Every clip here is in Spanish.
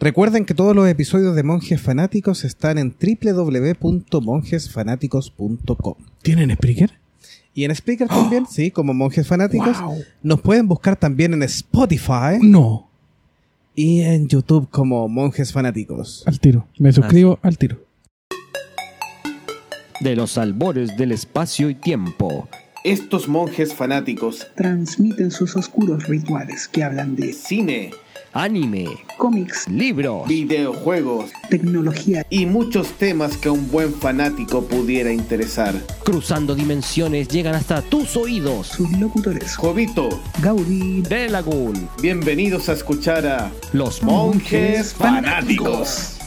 Recuerden que todos los episodios de Monjes Fanáticos están en www.monjesfanáticos.com. ¿Tienen Spreaker? Y en Spreaker también, sí, como Monjes Fanáticos. Wow. Nos pueden buscar también en Spotify No, y en YouTube como Monjes Fanáticos. al tiro. Me suscribo al tiro. De los albores del espacio y tiempo. Estos monjes fanáticos transmiten sus oscuros rituales que hablan de cine, Anime, cómics, libros, videojuegos tecnología, y muchos temas que a un buen fanático pudiera interesar. cruzando dimensiones llegan hasta tus oídos. sus locutores Jovito, Gaudí, De Lagoon, bienvenidos a escuchar a los Monjes Fanáticos.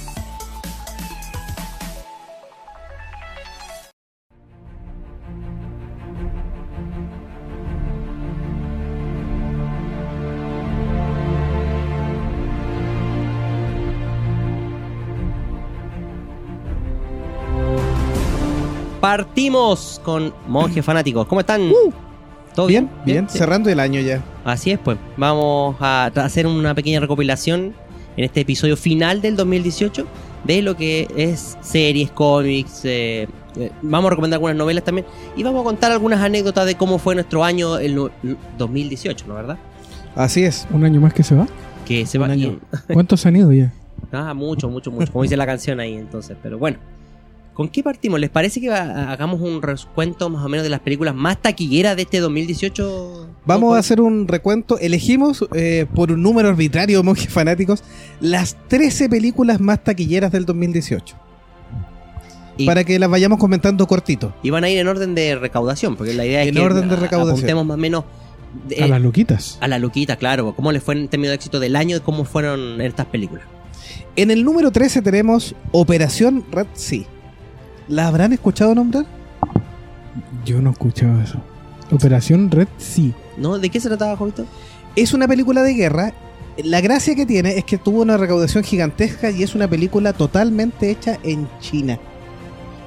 Partimos con Monjes Fanáticos. ¿Cómo están? ¿Todo Bien, bien? bien, cerrando el año ya. Así es, pues. Vamos a hacer una pequeña recopilación en este episodio final del 2018 de lo que es series, cómics. eh, eh, vamos a recomendar algunas novelas también. Y vamos a contar algunas anécdotas de cómo fue nuestro año el no- 2018, ¿no verdad? Así es. ¿Un año más que se va? Que se va año. ¿Cuántos han ido ya? Ah, mucho, mucho, mucho. Como dice la canción ahí, entonces. Pero bueno. ¿Con qué partimos? ¿Les parece que hagamos un recuento más o menos de las películas más taquilleras de este 2018? Vamos a hacer un recuento. Elegimos eh, por un número arbitrario, monjes fanáticos, las 13 películas más taquilleras del 2018. Y- Para que las vayamos comentando cortito. Y van a ir en orden de recaudación, porque la idea es En que orden de a- recaudación. apuntemos más o menos de- A las loquitas. a la luquita, claro. ¿Cómo les fue en términos de éxito del año y cómo fueron estas películas? En el número 13 tenemos Operación Red Sea. ¿La habrán escuchado nombrar? Yo no he escuchado eso. Operación Red sí. ¿No? ¿De qué se trataba, Jovito? Es una película de guerra. La gracia que tiene es que tuvo una recaudación gigantesca y es una película totalmente hecha en China.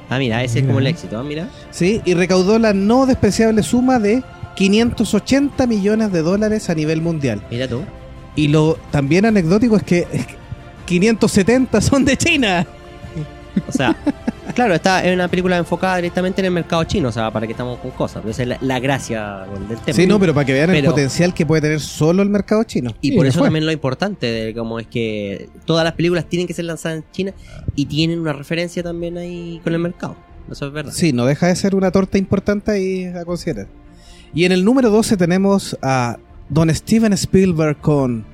Ah, mira, ese es como el éxito, ¿ah? mira. ¿sí? Y recaudó la no despreciable suma de 580 millones de dólares a nivel mundial. Mira tú. Y lo también anecdótico es que es que 570 son de China. O sea, claro, esta es una película enfocada directamente en el mercado chino, o sea, para que estamos con cosas. Esa es la, la gracia del, del tema. Sí, no, pero para que vean el potencial que puede tener solo el mercado chino. Y Sí, por eso fue. también lo importante de cómo es que todas las películas tienen que ser lanzadas en China y tienen una referencia también ahí con el mercado. Eso es verdad. Sí, no deja de ser una torta importante ahí a considerar. Y en el número 12 tenemos a Don Steven Spielberg con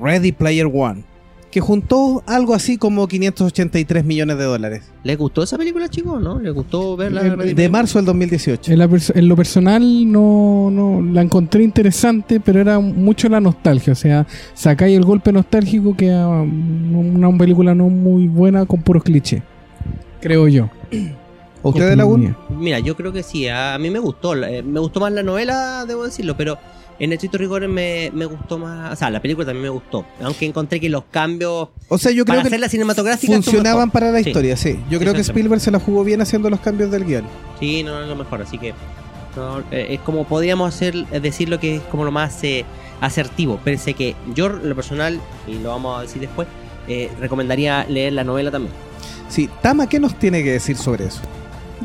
Ready Player One, que juntó algo así como 583 millones de dólares. ¿Les gustó esa película, chicos? ¿No? ¿Les gustó verla? Eh, De marzo del 2018. En, la pers- en lo personal no, no la encontré interesante, pero era mucho la nostalgia. O sea, sacáis el golpe nostálgico que a una película no muy buena con puros clichés. Creo yo. ¿Usted de mía. Mira, yo creo que sí. A, a mí me gustó. eh, me gustó más la novela, debo decirlo, pero en estricto rigor me, me gustó más. O sea, la película también me gustó. Aunque encontré que los cambios O sea, yo creo para que hacerla cinematográfica estuvo funcionaban para la historia, sí. Yo creo que. Spielberg se la jugó bien haciendo los cambios del guion. Sí, no, no es lo mejor. Así que no, eh, es como podríamos hacer, eh, decir lo que es como lo más eh, asertivo. Pensé que yo, lo personal, y lo vamos a decir después, eh, recomendaría leer la novela también. Sí, Tama, ¿qué nos tiene que decir sobre eso?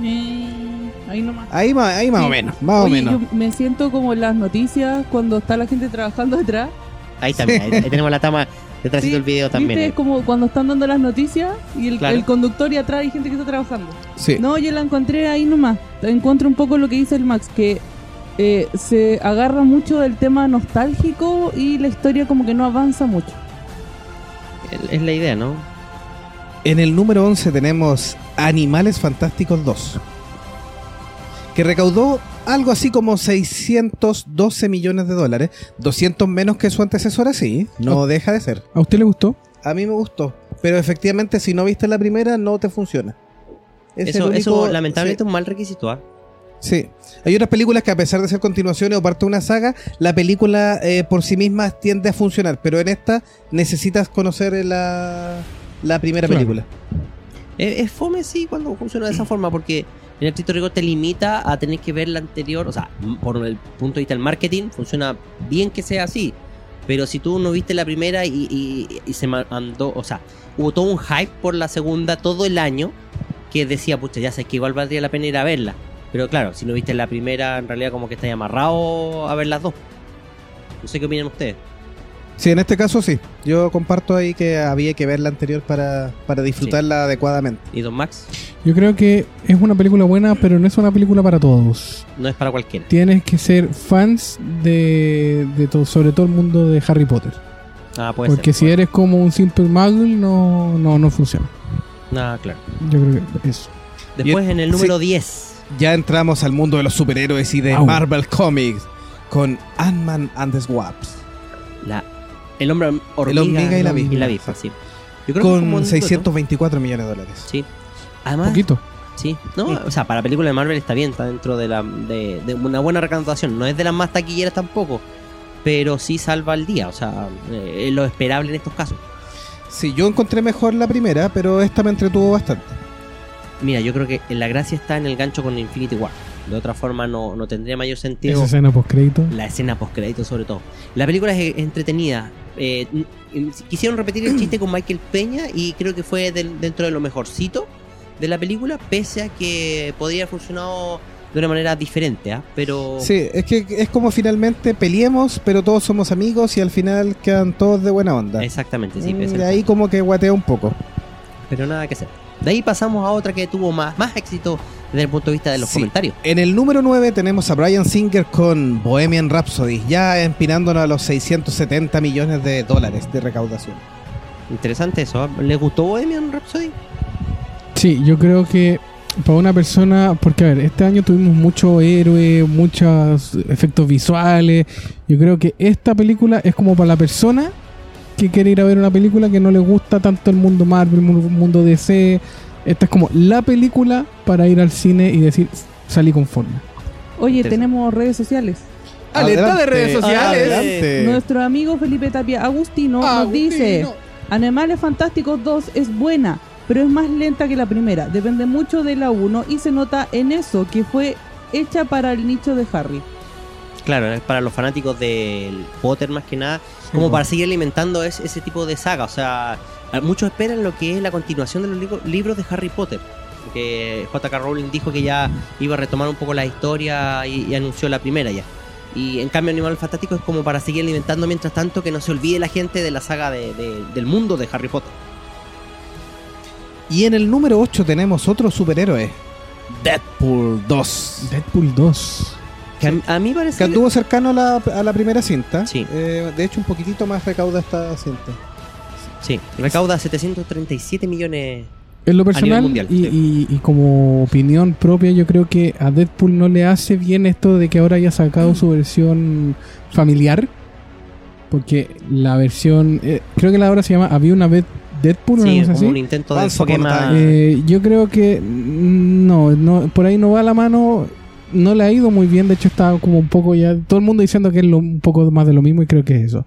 Eh, ahí nomás. Ahí más, ahí más Sí. o menos, más o menos. yo me siento como en las noticias cuando está la gente trabajando detrás. Ahí también, ahí, ahí tenemos la tama detrás Sí, del video también. ¿Viste? eh. Es como cuando están dando las noticias y el, Claro. el conductor y atrás hay gente que está trabajando. Sí. No, yo la encontré ahí nomás. Encuentro un poco lo que dice el Max, que eh, se agarra mucho del tema nostálgico y la historia como que no avanza mucho. Es- Es la idea, ¿no? En el número 11 tenemos Animales Fantásticos 2. Que recaudó algo así como 612 millones de dólares. 200 menos que su antecesora, sí. No Oh. deja de ser. ¿A usted le gustó? A mí me gustó. Pero efectivamente, si no viste la primera, no te funciona. Es Eso, lamentablemente es un mal requisito, ¿ah? Sí. sí. Hay otras películas que a pesar de ser continuaciones o parte de una saga, la película eh, por sí misma tiende a funcionar. Pero en esta necesitas conocer la, la primera Claro. película. Es, es fome, sí, cuando funciona de esa forma, porque en el estricto rigor te limita a tener que ver la anterior. O sea, por el punto de vista del marketing, funciona bien que sea así. Pero si tú no viste la primera y, y- y se mandó, o sea, hubo todo un hype por la segunda todo el año que decía, pucha, ya sé que igual valdría la pena ir a verla. Pero claro, si no viste la primera, en realidad como que estáis amarrado a ver las dos. No sé qué opinan ustedes. Sí, en este caso sí. Yo comparto ahí que había que ver la anterior para, para disfrutarla adecuadamente. ¿Y Don Max? Yo creo que es una película buena, pero no es una película para todos. No es para cualquiera. Tienes que ser fans de, de todo, sobre todo el mundo de Harry Potter. Ah, puede Porque ser. si eres como un simple muggle, no, no, no funciona. Ah, claro. Yo creo que eso. Después Y- en el número 10. Ya entramos al mundo de los superhéroes y de Au. Marvel Comics con Ant-Man and the Wasps. La, el hombre hormiga, El hormiga y la avispa. y la avispa, sí. Yo creo que fue un Con buen 624 millones de dólares. Sí. Además, Poquito. sí. No, o sea, para película de Marvel está bien, está dentro de, la, de, de una buena recaudación. No es de las más taquilleras tampoco, pero sí salva el día. O sea, eh, es lo esperable en estos casos. Sí, yo encontré mejor la primera, pero esta me entretuvo bastante. Mira, yo creo que la gracia está en el gancho con Infinity War. De otra forma, no, no tendría mayor sentido. Esa escena post crédito. La escena post-crédito, sobre todo. La película es entretenida. Eh, quisieron repetir el chiste con Michael Peña y creo que fue del- dentro de lo mejorcito de la película, pese a que podría haber funcionado de una manera diferente, ¿ah? Pero. Sí, es que es como finalmente peleemos, pero todos somos amigos y al final quedan todos de buena onda. Exactamente, sí. Mm, pese de ahí como que guatea un poco. Pero nada que hacer. De ahí pasamos a otra que tuvo más, más éxito desde el punto de vista de los Sí. comentarios. En el número 9 tenemos a Brian Singer con Bohemian Rhapsody, ya empinándonos a los 670 millones de dólares de recaudación. Interesante eso. ¿ah? ¿Les gustó Bohemian Rhapsody? Sí, yo creo que para una persona, porque a ver, este año tuvimos mucho héroe, muchos efectos visuales. Yo creo que esta película es como para la persona que quiere ir a ver una película que no le gusta tanto el mundo Marvel, el mu- mundo DC. Esta es como la película para ir al cine y decir, salí conforme. Oye, tenemos redes sociales. Alerta de redes sociales. Adelante. Nuestro amigo Felipe Tapia Agustino, nos dice: Animales Fantásticos 2 es buena, pero es más lenta que la primera. Depende mucho de la 1 y se nota en eso que fue hecha para el nicho de Harry. Claro, es para los fanáticos del Potter más que nada, como para seguir alimentando es- ese tipo de saga. O sea, muchos esperan lo que es la continuación de los libro- libros de Harry Potter. Que J.K. Rowling dijo que ya iba a retomar un poco la historia y, y anunció la primera ya. Y en cambio Animal Fantástico es como para seguir alimentando mientras tanto que no se olvide la gente de la saga de- de- del mundo de Harry Potter. Y en el número 8 tenemos otro superhéroe, Deadpool 2. Deadpool 2. Que a, a mí parece... Que anduvo cercano a la, a la primera cinta. Sí. Eh, de hecho, un poquitito más recauda esta cinta. Sí, recauda 737 millones En lo personal mundial, y, sí. y- y como opinión propia, yo creo que a Deadpool no le hace bien esto de que ahora haya sacado su versión familiar. Porque la versión, eh, creo que la ahora se llama Había una vez Deadpool, Sí, cosa como así. un intento de time. Eh, yo creo que no, no, por ahí no va la mano. No le ha ido muy bien. De hecho, está como un poco ya. Todo el mundo diciendo que es lo- un poco más de lo mismo y creo que es eso.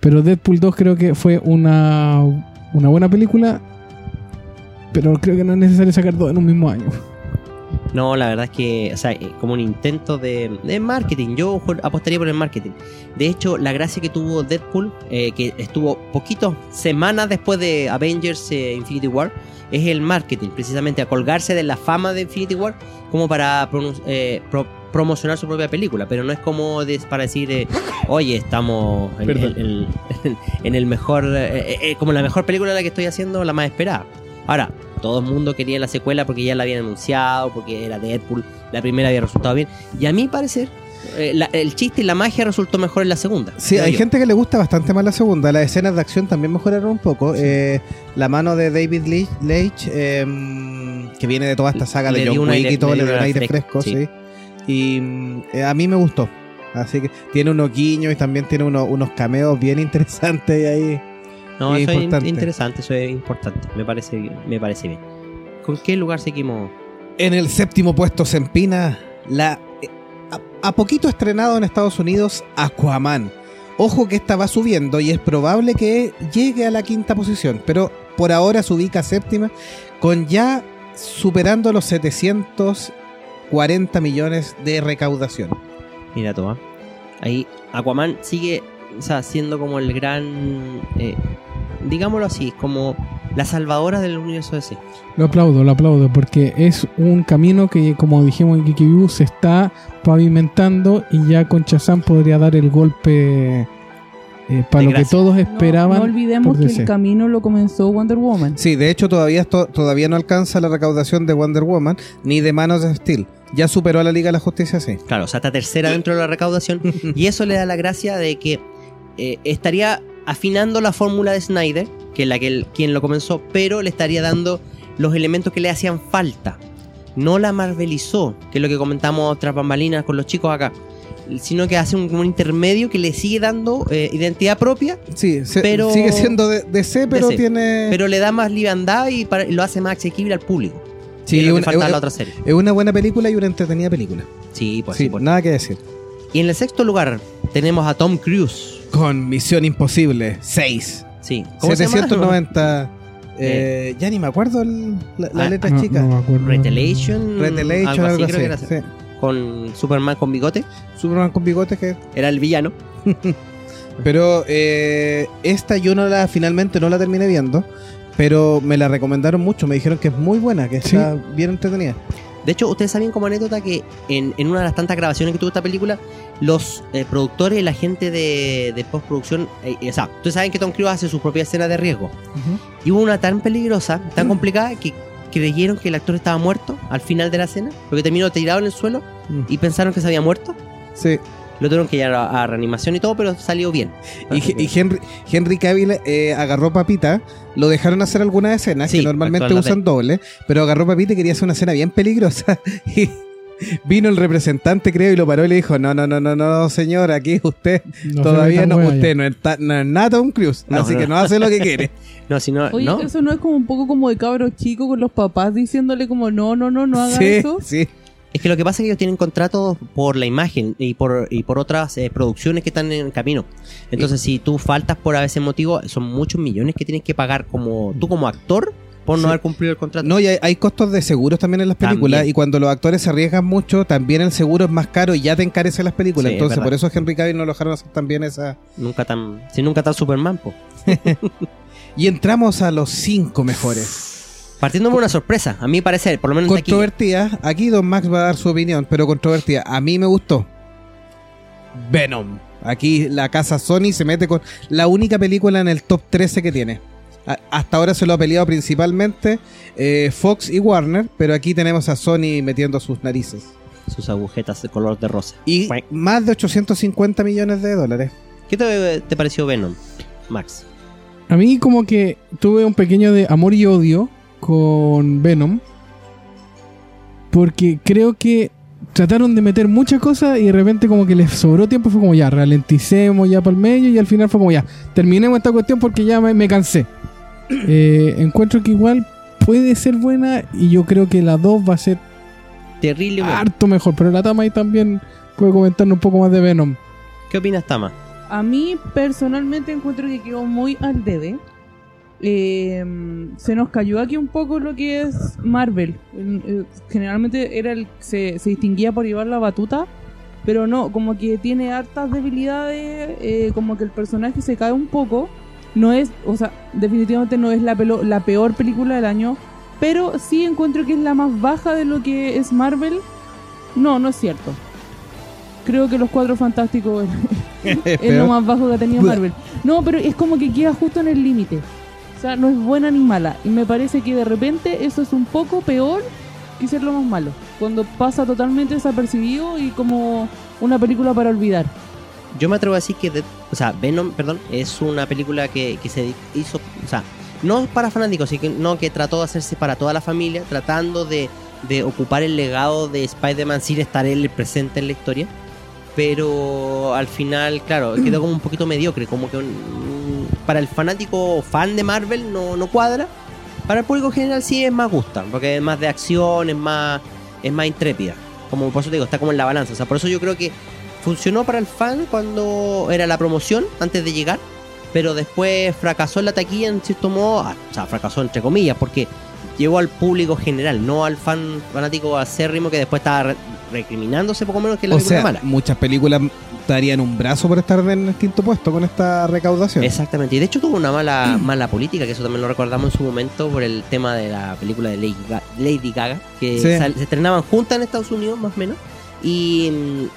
Pero Deadpool 2 creo que fue una, una buena película. Pero creo que no es necesario sacar dos en un mismo año. No, la verdad es que, o sea, eh, como un intento de, de marketing, yo apostaría por el marketing. De hecho, la gracia que tuvo Deadpool, eh, que estuvo poquitos semanas después de Avengers eh, Infinity War, es el marketing, precisamente a colgarse de la fama de Infinity War como para eh, promocionar su propia película, pero no es como de- para decir, eh, oye, estamos en, Perdón. en- en- en el mejor, eh, eh, como la mejor película de la que estoy haciendo, la más esperada. Ahora, todo el mundo quería la secuela porque ya la habían anunciado, porque era Deadpool, la primera había resultado bien. Y a mi parecer, eh, la- el chiste y la magia resultó mejor en la segunda. Sí, hay yo. gente que le gusta bastante más la segunda. Las escenas de acción también mejoraron un poco. Eh, la mano de David Leitch, eh, que viene de toda esta saga Le de John Wick y todo, le dio un aire fresco, sí. Y eh, a mí me gustó. Así que tiene unos guiños y también tiene unos, unos cameos bien interesantes ahí. No, es eso es importante. interesante, eso es importante. Me parece, me parece bien. ¿Con qué lugar seguimos? En el séptimo puesto se empina la eh, a, a poquito estrenado en Estados Unidos Aquaman. Ojo que esta va subiendo y es probable que llegue a la quinta posición, pero por ahora se ubica séptima con ya superando los 740 millones de recaudación. Mira, toma. Ahí Aquaman sigue o sea, siendo como el gran, eh, digámoslo así, como la salvadora del universo DC. Lo aplaudo, lo aplaudo, porque es un camino que, como dijimos en View, se está pavimentando y ya con Shazam podría dar el golpe eh, para lo que todos No- esperaban. No, olvidemos que el camino lo comenzó Wonder Woman. Sí, de hecho todavía esto, todavía no alcanza la recaudación de Wonder Woman ni de Manos de Steel. Ya superó a la Liga de la Justicia, sí. Claro, o sea, está tercera dentro de la recaudación. y eso le da la gracia de que eh, estaría afinando la fórmula de Snyder, que es la que él- quien lo comenzó, pero le estaría dando los elementos que le hacían falta. No la marvelizó, que es lo que comentamos tras bambalinas con los chicos acá. Sino que hace un, un intermedio que le sigue dando eh, identidad propia, Sí, se- Pero- sigue siendo de DC, pero DC, tiene... pero le da más liviandad y, para- lo hace más asequible al público. sí, es una- es- la otra serie. es una buena película y una entretenida película. Sí, pues sí, sí, pues. nada que decir. Y en el sexto lugar tenemos a Tom Cruise. Con Misión Imposible 6. Sí. ¿Cómo se llama? 790. eh, ya ni me acuerdo el- la, la Ah, letra No, chica. no me acuerdo. Retelation. Retelation, algo así, algo creo que así. era. sí. Con Superman con bigote. Superman con bigotes que Era el villano. Pero eh, esta yo no la finalmente no la terminé viendo, pero me la recomendaron mucho, me dijeron que es muy buena, que Sí. está bien entretenida. De hecho, ustedes sabían como anécdota que en, en una de las tantas grabaciones que tuvo esta película, los eh, productores y la gente de, de postproducción, eh, o sea, ustedes saben que Tom Cruise hace su propia escena de riesgo. Y hubo una tan peligrosa, tan complicada, que creyeron que el actor estaba muerto al final de la escena, porque terminó tirado en el suelo y pensaron que se había muerto. Sí. Lo tuvieron que llevar a, a reanimación y todo, pero salió bien. Y, y Henry, Henry Cavill eh, agarró papita, lo dejaron hacer algunas escenas Sí, que normalmente usan doble, pero agarró papita y quería hacer una escena bien peligrosa. Y vino el representante, creo, y lo paró y le dijo: No, no, no, no, no, señor, aquí usted No se todavía no, usted no está no es nada Tom Cruise, No, así no. que no hace lo que quiere. No, si no, Oye, no. eso no es como un poco como de cabros chicos con los papás diciéndole como no, no, no, no haga sí, eso. sí. Es que lo que pasa es que ellos tienen contratos por la imagen y por, y por otras eh, producciones que están en camino. Entonces, si tú faltas por a veces motivo, son muchos millones que tienes que pagar como tú como actor por no Sí. haber cumplido el contrato. No, y hay, hay costos de seguros también en las películas También. y cuando los actores se arriesgan mucho, también el seguro es más caro y ya te encarece las películas. Sí, Entonces, por eso Henry Cavill no lo dejaron hacer también esa... Nunca tan, si nunca tan Superman, po. Y entramos a los cinco mejores. Partiendo de una sorpresa, a mi parecer, por lo menos de aquí. Controvertida, aquí Don Max va a dar su opinión, pero controvertida. A mí me gustó. Venom. Aquí la casa Sony se mete con la única película en el top 13 que tiene. Hasta ahora se lo ha peleado principalmente eh, Fox y Warner, pero aquí tenemos a Sony metiendo sus narices. Sus agujetas de color de rosa. Y más de 850 millones de dólares. ¿Qué te, te pareció Venom, Max? A mí como que tuve un pequeño de amor y odio con Venom. Porque creo que trataron de meter muchas cosas y de repente como que les sobró tiempo. Fue como ya, ralenticemos ya para el medio y al final fue como ya, terminemos esta cuestión porque ya me, me cansé. Eh, encuentro que igual puede ser buena y yo creo que la 2 va a ser Terrible. harto mejor. Pero la Tama ahí también puede comentarnos un poco más de Venom. ¿Qué opinas, Tama? A mí personalmente encuentro que quedó muy al debe. Eh, se nos cayó aquí un poco lo que es Marvel. Eh, Generalmente era el se, se distinguía por llevar la batuta, pero no, como que tiene hartas debilidades, eh, como que el personaje se cae un poco. No es, o sea, definitivamente no es la, pelo- la peor película del año, pero sí encuentro que es la más baja de lo que es Marvel. No, no es cierto. Creo que los cuatro fantásticos es lo más bajo que ha tenido. Marvel. No, pero es como que queda justo en el límite. O sea, no es buena ni mala. Y me parece que de repente eso es un poco peor que ser lo más malo. Cuando pasa totalmente desapercibido y como una película para olvidar. Yo me atrevo a decir que, o sea, Venom, perdón, es una película que, que se hizo, o sea, no para fanáticos, sino que trató de hacerse para toda la familia, tratando de, de ocupar el legado de Spider-Man sin estar él presente en la historia. Pero al final, claro, quedó como un poquito mediocre, como que un- para el fanático fan de Marvel no, no cuadra. Para el público general sí es más gusta, porque es más de acción, es más, es más intrépida. Como por eso digo, está como en la balanza. O sea, por eso yo creo que funcionó para el fan cuando era la promoción, antes de llegar, pero después fracasó en la taquilla en cierto modo, ah, o sea, fracasó entre comillas, porque llegó al público general, no al fan fanático acérrimo que después estaba re- recriminándose poco menos que la O película sea, mala. muchas películas darían un brazo por estar en el quinto puesto con esta recaudación. Exactamente. Y de hecho tuvo una mala, mala política, que eso también lo recordamos en su momento por el tema de la película de Lady, Ga- Lady Gaga, que Sí. se estrenaban juntas en Estados Unidos, más o menos. Y,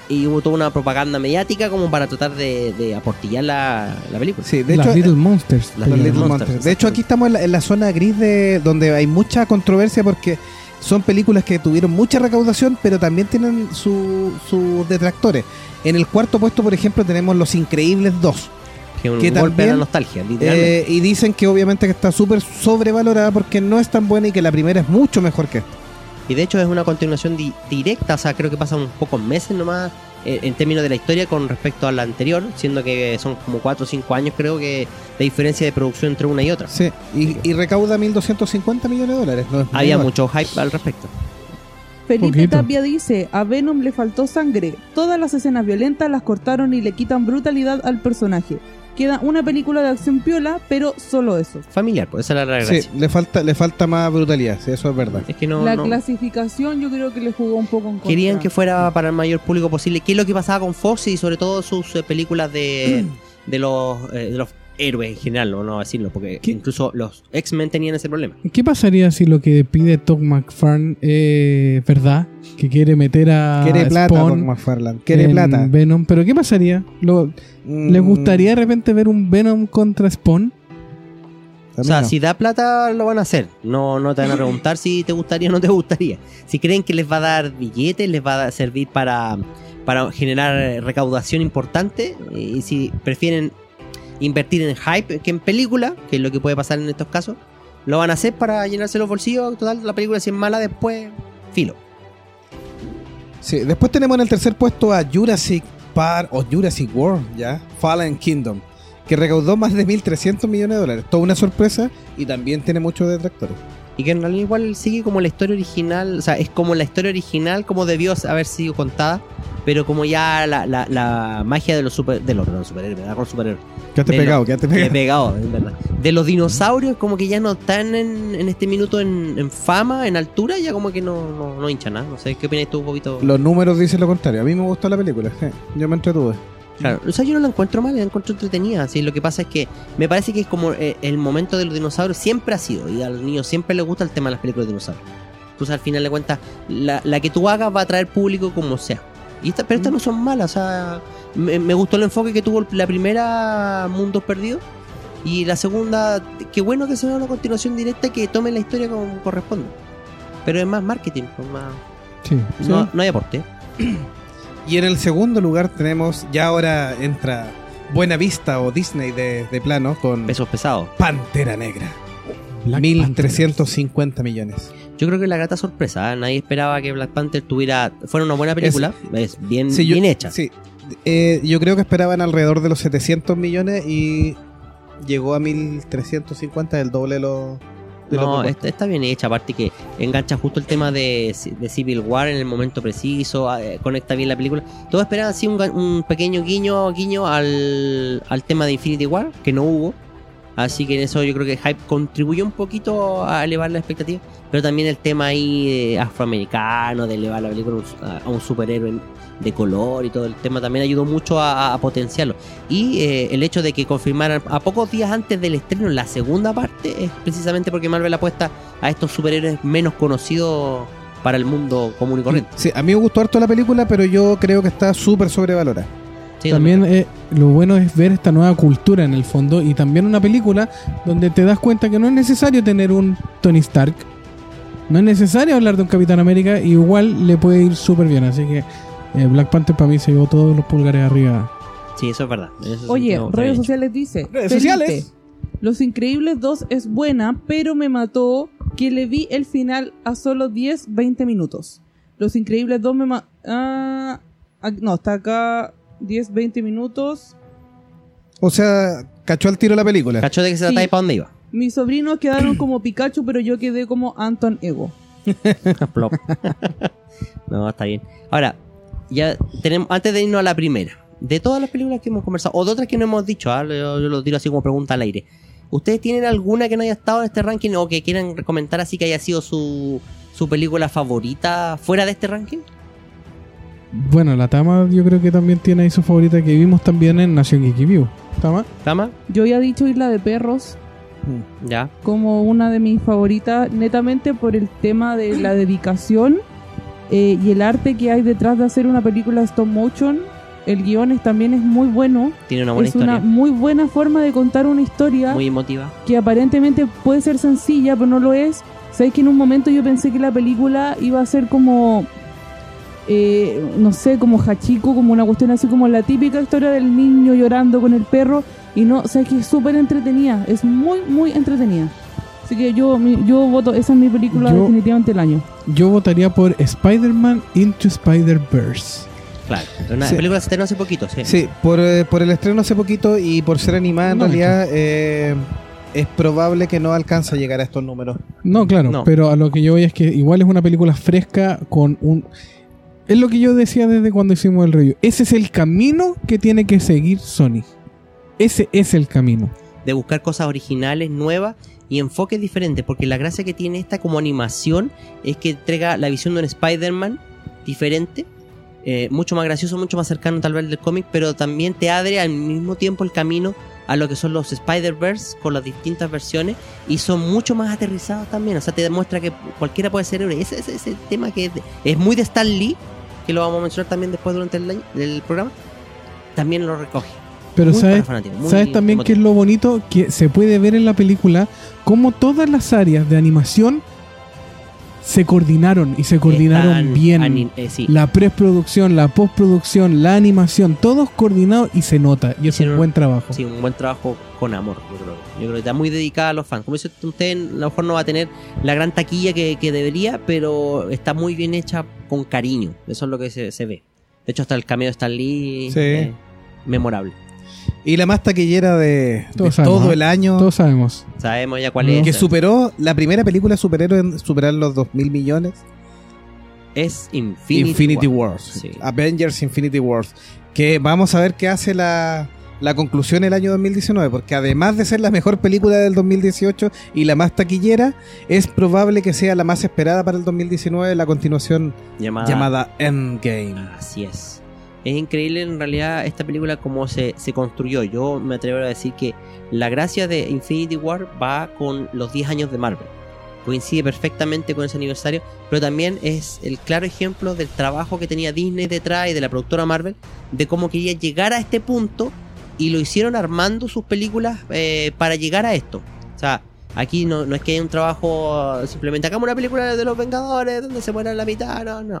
y hubo toda una propaganda mediática como para tratar de, de aportillar la, la película. Sí, de Las hecho, Little Monsters. Las Little Monsters, Monsters. De hecho, aquí estamos en la, en la zona gris de donde hay mucha controversia porque son películas que tuvieron mucha recaudación, pero también tienen su- sus detractores. En el cuarto puesto, por ejemplo, tenemos Los Increíbles 2. Que un que golpe a la nostalgia, literalmente. Eh, y dicen que obviamente que está súper sobrevalorada porque no es tan buena y que la primera es mucho mejor que esta. Y de hecho es una continuación di- directa, o sea, creo que pasan unos pocos meses nomás eh, en términos de la historia con respecto a la anterior, siendo que son como 4 o 5 años creo que de diferencia de producción entre una y otra. Sí, y, y recauda 1.250 millones de dólares. no Había mucho hype al respecto. Felipe Poquito. Tapia dice, a Venom le faltó sangre. Todas las escenas violentas las cortaron y le quitan brutalidad al personaje. Queda una película de acción piola, pero solo eso. Familiar, pues esa era la Sí, gracia. le falta, le falta más brutalidad, sí, eso es verdad. Es que no, la no- clasificación yo creo que le jugó un poco en contra. querían que fuera para el mayor público posible. ¿Qué es lo que pasaba con Fox y sobre todo sus eh, películas de, de los eh, de los héroes en general, no, no decirlo, porque ¿Qué? incluso los X-Men tenían ese problema. ¿Qué pasaría si lo que pide Todd McFarlane es verdad? Que quiere meter a Quiere plata, Spawn Don McFarlane. Quiere plata. Venom. ¿Pero qué pasaría? ¿Lo- ¿Les Mm, gustaría de repente ver un Venom contra Spawn? a O sea, no. si da plata, lo van a hacer. No, no te van a preguntar si te gustaría o no te gustaría. Si creen que les va a dar billetes, les va a servir para, para generar eh, recaudación importante. Y si prefieren invertir en hype que en película, que es lo que puede pasar en estos casos, lo van a hacer para llenarse los bolsillos. Total, la película si es mala después, filo. Sí, después tenemos en el tercer puesto a Jurassic Park o Jurassic World, ya, Fallen Kingdom, que recaudó más de 1.300 millones de dólares. Toda una sorpresa y también tiene muchos detractores. Y que en realidad igual sigue como la historia original, o sea, es como la historia original como debió haber sido contada, pero como ya la, la, la magia de los super, de los, perdón, superhéroes, me superhéroes, Quédate De pegado, lo- he pegado. pegado, es verdad. De los dinosaurios como que ya no están en, en este minuto en, en fama, en altura, ya como que no, no, no hinchan nada, no sé, ¿qué opinas tú poquito? Los números dicen lo contrario. A mí me gustó la película, sí. yo me entretuve. Claro, o sea, yo no la encuentro mal, la encuentro entretenida. ¿sí? Lo que pasa es que me parece que es como eh, el momento de los dinosaurios siempre ha sido, y a los niños siempre les gusta el tema de las películas de dinosaurios. Entonces, al final de cuentas, la, la que tú hagas va a atraer público como sea. Y esta, pero estas no son malas, o sea, me, me gustó el enfoque que tuvo la primera Mundos Perdidos. Y la segunda, qué bueno que sea una continuación directa que tome la historia como corresponde. Pero es más marketing, pues más, Sí. no, no hay aporte. Y en el segundo lugar tenemos, ya ahora entra Buena Vista o Disney de, de plano con Pesos pesados. Pantera Negra. Black 1.350 millones. Yo creo que la grata sorpresa, ¿eh? nadie esperaba que Black Panther tuviera fuera una buena película, es, bien, Sí, yo- bien hecha. Sí, Eh, yo creo que esperaban alrededor de los 700 millones y llegó a 1.350, el doble de lo, de No, está, está bien hecha, aparte que engancha justo el tema de, de Civil War en el momento preciso, eh, conecta bien la película. Todos esperaban así un, un pequeño guiño guiño al, al tema de Infinity War, que no hubo. Así que en eso yo creo que Hype contribuyó un poquito a elevar la expectativa. Pero también el tema ahí de afroamericano, de elevar la película a un- a, a un superhéroe de color y todo el tema también ayudó mucho a, a potenciarlo. Y eh, el hecho de que confirmaran a pocos días antes del estreno la segunda parte es precisamente porque Marvel apuesta a estos superhéroes menos conocidos para el mundo común y corriente. Sí, a mí me gustó harto la película, pero yo creo que está súper sobrevalorada. Sí, También eh, lo bueno es ver esta nueva cultura en el fondo y también una película donde te das cuenta que no es necesario tener un Tony Stark, no es necesario hablar de un Capitán América, y igual le puede ir súper bien. Así que eh, Black Panther para mí se llevó todos los pulgares arriba. Sí, eso es verdad. Oye, redes sociales dice. Redes Felipe, sociales. Los Increíbles 2 es buena, pero me mató que le vi el final a solo 10, 20 minutos. Los Increíbles 2 me ma- ah, ah, no, está acá 10, 20 minutos. O sea, cachó al tiro la película. ¿Cachó de que se Sí. trata y para dónde iba? Mis sobrinos quedaron como Pikachu, pero yo quedé como Anton Ego. Plop. no, está bien. Ahora, ya tenemos, antes de irnos a la primera, de todas las películas que hemos conversado, o de otras que no hemos dicho, ¿ah? yo, yo lo tiro así como pregunta al aire. ¿Ustedes tienen alguna que no haya estado en este ranking o que quieran comentar así que haya sido su, su película favorita fuera de este ranking? Bueno, la Tama yo creo que también tiene ahí su favorita que vimos también en Nación Geeky View. ¿Tama? ¿Tama? Yo había dicho Isla de Perros Ya. como una de mis favoritas, netamente por el tema de la dedicación eh, y el arte que hay detrás de hacer una película stop motion. El guion es- también es muy bueno. Tiene una buena es historia. una muy buena forma de contar una historia Muy emotiva. que aparentemente puede ser sencilla, pero no lo es. Sabes que en un momento yo pensé que la película iba a ser como, eh, no sé, como Hachiko, como una cuestión así como la típica historia del niño llorando con el perro. Y no, sabes que es súper entretenida, es muy, muy entretenida. Así que yo, mi- yo voto, esa es mi película Yo- definitivamente del año. Yo votaría por Spider-Man Into Spider-Verse. Claro. Una Sí. película que se estrenó hace poquito, sí. Sí, por, eh, por el estreno hace poquito y por ser animada en No, realidad eh, es probable que no alcance a llegar a estos números. No, claro, No. pero a lo que yo voy es que igual es una película fresca con un... Es lo que yo decía desde cuando hicimos el review. Ese es el camino que tiene que seguir Sony. Ese es el camino. de buscar cosas originales, nuevas y enfoques diferentes, porque la gracia que tiene esta como animación es que entrega la visión de un Spider-Man diferente, eh, mucho más gracioso, mucho más cercano tal vez del cómic, pero también te abre al mismo tiempo el camino a lo que son los Spider-Verse con las distintas versiones y son mucho más aterrizados también, o sea, te demuestra que cualquiera puede ser héroe. Ese, ese, ese tema que es, de- es muy de Stan Lee, que lo vamos a mencionar también después durante el, del programa, también lo recoge. Pero Muy ¿sabes, ¿sabes también qué es lo bonito? Que se puede ver en la película cómo todas las áreas de animación se coordinaron y se coordinaron Están bien. eh, sí. La preproducción, la postproducción, la animación, todos coordinados y se nota. Y es un buen trabajo. Sí, un buen trabajo con amor, yo creo. Yo creo que está muy dedicada a los fans. Como dice usted, a lo mejor no va a tener la gran taquilla que, que debería, pero está muy bien hecha con cariño. Eso es lo que se, se ve. De hecho, hasta el cameo de Stan Lee Sí. eh, memorable. Y la más taquillera de, de sabemos, todo el año, Todos sabemos. Sabemos ya cuál No. es. que superó la primera película superhéroe en superar los 2 mil millones. Es Infinity, Infinity War. Wars. Sí. Avengers Infinity Wars. Que vamos a ver qué hace la, la conclusión el año 2019. Porque además de ser la mejor película del 2018 y la más taquillera, es probable que sea la más esperada para el 2019, la continuación Llamada, llamada Endgame. Así es. Es increíble en realidad esta película cómo se, se construyó. Yo me atrevo a decir que la gracia de Infinity War va con los 10 años de Marvel. Coincide perfectamente con ese aniversario, pero también es el claro ejemplo del trabajo que tenía Disney detrás y de la productora Marvel, de cómo quería llegar a este punto y lo hicieron armando sus películas eh, para llegar a esto. O sea, aquí no, no es que haya un trabajo eh, simplemente hagamos una película de los Vengadores donde se muera la mitad, no, no.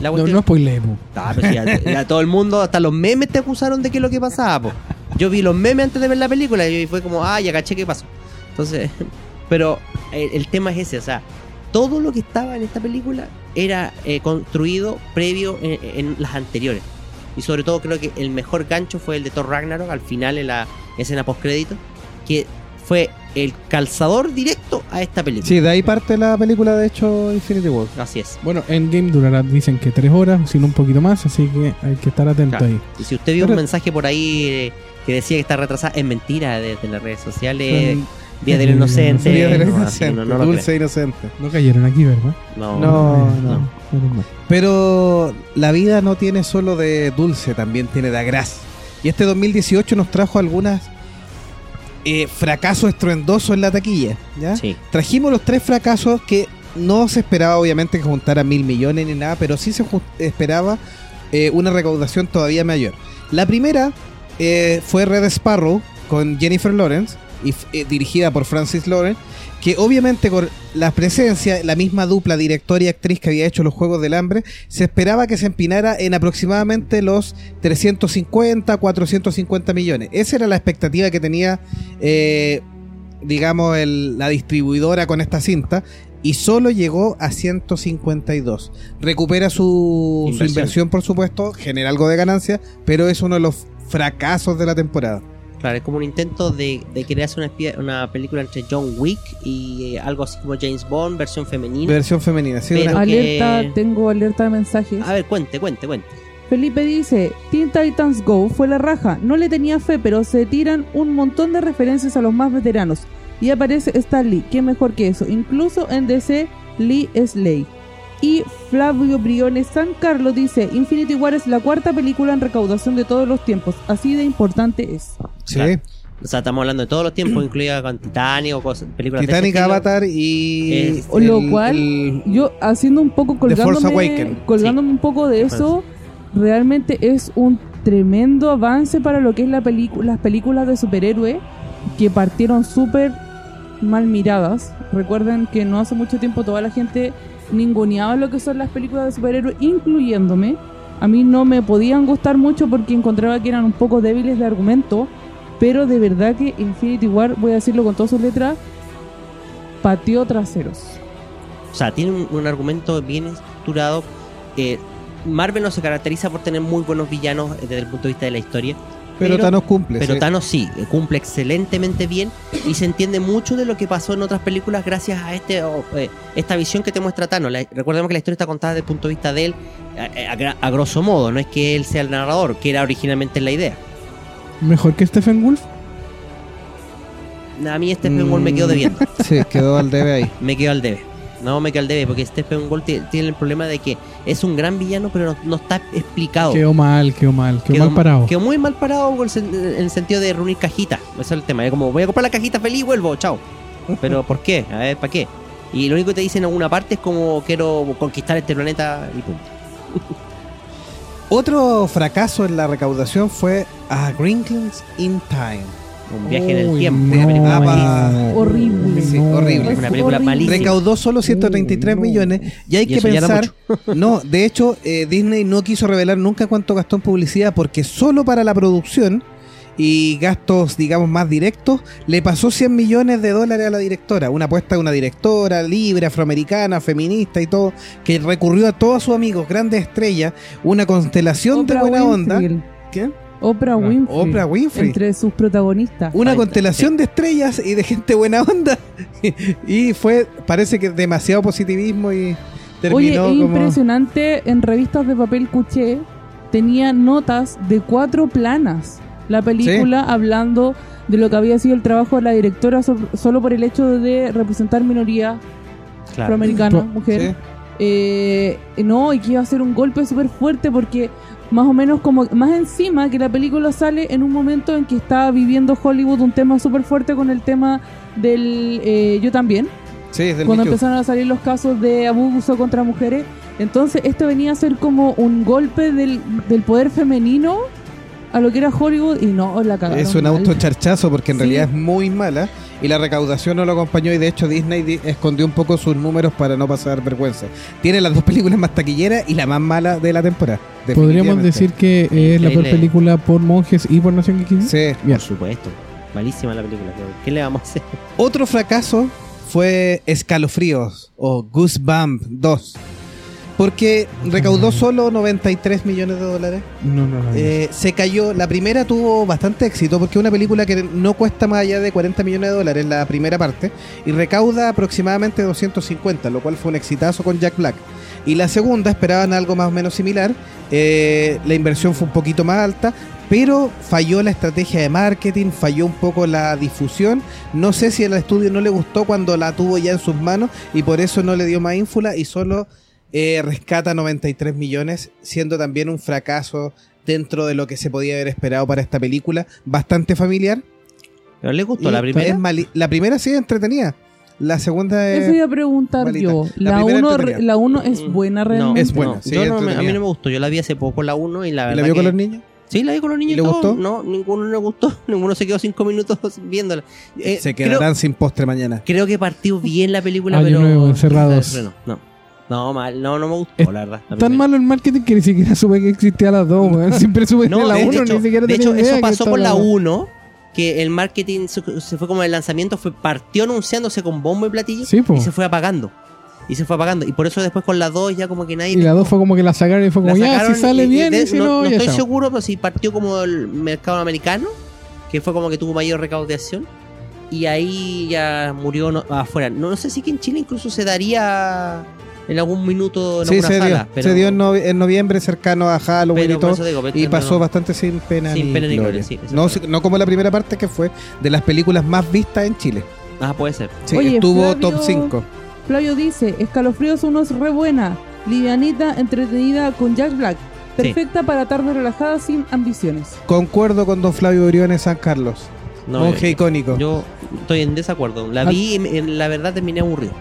La No, cuestión- no spoilemos. Ah, pero si ya, ya todo el mundo, hasta los memes te acusaron de qué es lo que pasaba, po. Yo vi los memes antes de ver la película y fue como, ah, ya caché qué pasó. Entonces, pero el, el tema es ese, o sea, todo lo que estaba en esta película era eh, construido previo en, en las anteriores. Y sobre todo creo que el mejor gancho fue el de Thor Ragnarok al final en la escena postcrédito, que fue el calzador directo a esta película. Sí, de ahí parte la película, de hecho, Infinity War. Así es. Bueno, Endgame durará, dicen que tres horas, sino un poquito más, así que hay que estar atento Claro. ahí. Y si usted vio Pero- un mensaje por ahí eh, que decía que está retrasada, es mentira desde las redes sociales. Son- Día del Inocente. Día del inocente, no, no dulce inocente. No cayeron aquí, ¿verdad? No, No, no. Pero la vida no tiene solo de dulce, también tiene de agraz. Y este 2018 nos trajo algunas eh, fracasos estruendosos en la taquilla. ¿ya? Sí. Trajimos los tres fracasos que no se esperaba obviamente que juntara mil millones ni nada, pero sí se esperaba eh, una recaudación todavía mayor. La primera eh, fue Red Sparrow con Jennifer Lawrence, y, eh, dirigida por Francis Lawrence, que obviamente con la presencia, la misma dupla director y actriz que había hecho los Juegos del Hambre, se esperaba que se empinara en aproximadamente los 350, 450 millones. Esa era la expectativa que tenía, eh, digamos, el- la distribuidora con esta cinta. Y solo llegó a 152. Recupera su su Inversión. inversión, por supuesto, genera algo de ganancia, pero es uno de los fracasos de la temporada. Claro, es como un intento de, de querer hacer una, espía- una película entre John Wick y eh, algo así como James Bond, versión femenina. Versión femenina. sí, una- Alerta, que- tengo alerta de mensajes. A ver, cuente, cuente, cuente. Felipe dice, Teen Titans Go fue la raja, no le tenía fe, pero se tiran un montón de referencias a los más veteranos. Y aparece Stan Lee, qué mejor que eso. Incluso en DC, Lee es Ley. Y Flavio Briones San Carlos dice, Infinity War es la cuarta película en recaudación de todos los tiempos. Así de importante es. Sí. Claro. O sea, estamos hablando de todos los tiempos, incluida con Titanic o cosas, películas Titanic, estilo. Avatar y. Es- lo el- cual, el- yo haciendo un poco Force colgándome, colgándome un poco de eso, realmente es un tremendo avance para lo que es la película, las películas de superhéroe que partieron súper mal miradas. Recuerden que no hace mucho tiempo toda la gente ninguneaba lo que son las películas de superhéroe, incluyéndome. A mí no me podían gustar mucho porque encontraba que eran un poco débiles de argumento, pero de verdad que Infinity War, voy a decirlo con todas sus letras, pateó traseros. O sea, tiene un, un argumento bien estructurado. Eh, Marvel no se caracteriza por tener muy buenos villanos eh, desde el punto de vista de la historia. Pero Thanos cumple. Pero sí. Thanos sí, eh, cumple excelentemente bien y se entiende mucho de lo que pasó en otras películas gracias a este eh, esta visión que te muestra Thanos. La- recordemos que la historia está contada desde el punto de vista de él a, a gra- a grosso modo, no es que él sea el narrador, que era originalmente la idea. Mejor que Stephen Wolf. A mí Stephen Wolf me quedó Mm, debiendo, Sí, quedó al debe ahí. me quedó al debe. No me quedó al debe porque Stephen Wolf ti- tiene el problema de que es un gran villano pero no, no está explicado. Quedó mal, quedó mal, quedó, mal parado. Quedó muy mal parado en el sentido de reunir cajitas. Ese es el tema. Es como, voy a comprar la cajita feliz y vuelvo, chao. Pero ¿por qué? A ver, ¿para qué? Y lo único que te dicen en alguna parte es como quiero conquistar este planeta y punto. Otro fracaso en la recaudación fue A Wrinkles in Time. Un viaje en el Uy, tiempo. no, una película malísima. Horrible. Sí, no. horrible. Una película horrible. malísima. Recaudó solo 133 no. millones y hay Y que pensar, no, de hecho eh, Disney no quiso revelar nunca cuánto gastó en publicidad porque solo para la producción y gastos digamos más directos le pasó 100 millones de dólares a la directora, una apuesta de una directora libre, afroamericana, feminista y todo, que recurrió a todos sus amigos, grandes estrellas, una constelación de buena onda. ¿Qué? Oprah Winfrey. Oprah Winfrey. Entre sus protagonistas. Una constelación de estrellas y de gente buena onda. y fue, parece que demasiado positivismo y Oye, terminó es como... impresionante, en revistas de papel cuché tenía notas de cuatro planas. La película hablando de lo que había sido el trabajo de la directora so- solo por el hecho de representar minoría Claro. afroamericana, mujer. Sí. Eh, no, y que iba a ser un golpe súper fuerte porque más o menos como más encima que la película sale en un momento en que está viviendo Hollywood un tema súper fuerte con el tema del eh, yo también. Sí, es del cuando empezaron a salir los casos de abuso contra mujeres. Entonces esto venía a ser como un golpe del, del poder femenino a lo que era Hollywood y no la cagaron Es un autocharchazo porque en Sí. realidad es muy mala y la recaudación no lo acompañó y de hecho Disney di- escondió un poco sus números para no pasar vergüenza. Tiene las dos películas más taquilleras y la más mala de la temporada. Podríamos decir que es la peor película por monjes y por Nación Geek. Sí. Bien. Por supuesto. Malísima la película. ¿Qué le vamos a hacer? Otro fracaso fue Escalofríos o Goosebump 2. Porque recaudó solo 93 millones de dólares. No, no, no. Eh, se cayó. La primera tuvo bastante éxito porque es una película que no cuesta más allá de 40 millones de dólares la primera parte y recauda aproximadamente 250, lo cual fue un exitazo con Jack Black. Y la segunda esperaban algo más o menos similar. eh, la inversión fue un poquito más alta, pero falló la estrategia de marketing, falló un poco la difusión. No sé si al estudio no le gustó cuando la tuvo ya en sus manos y por eso no le dio más ínfula y solo eh, rescata 93 millones, siendo también un fracaso dentro de lo que se podía haber esperado para esta película, bastante familiar. ¿Pero le gustó Y la primera? es mali- la primera sí es entretenida, la segunda Eso iba es... a preguntar malita. yo. La La primera 1 entretenida. la uno es buena realmente. Es buena, no, sí, yo no me- a mí no me gustó. Yo la vi hace poco la 1 y la ¿La verdad vio con los niños? Sí, la vi con los niños. ¿Y le todo. gustó? No, ninguno le gustó. Ninguno se quedó cinco minutos viéndola. Eh, se creo- quedarán sin postre mañana. Creo que partió bien la película, Año pero. nuevo, encerrados. No, no. No, mal, no, no me gustó, Es la verdad. la Tan malo el marketing que ni siquiera supe que existía las dos, weón. Siempre supe No, que la de, uno, hecho, ni siquiera de hecho, eso pasó con la dos. 1, que el marketing se, se fue como el lanzamiento, fue partió anunciándose con bombo y platillo Sí, y se fue apagando. Y se fue apagando. Y por eso después con la 2 ya como que nadie... Y la dos fue como que la sacaron y fue la como, ya, si sale y bien, de- y si no, no, no ya estoy chao. seguro, pero si partió como el mercado americano, que fue como que tuvo mayor recaudación. Y ahí ya murió no- afuera. No, no sé si que en Chile incluso se daría en algún minuto en Sí, alguna se dio. sala. pero- se dio en, novi- en noviembre cercano a Halloween pero y todo. digo, Y pero pasó no. bastante sin pena Sin ni pena ni gloria. gloria, sí, no, no como la primera parte que fue de las películas más vistas en Chile. Ah, puede ser. Sí, Oye, estuvo Flavio- top 5. Flavio dice, Escalofríos 1 es re buena, livianita, entretenida con Jack Black. Perfecta para tarde relajada sin ambiciones. Concuerdo con don Flavio Briones San Carlos. No, monje yo- icónico. Yo estoy en desacuerdo. La vi y la verdad terminé aburrido.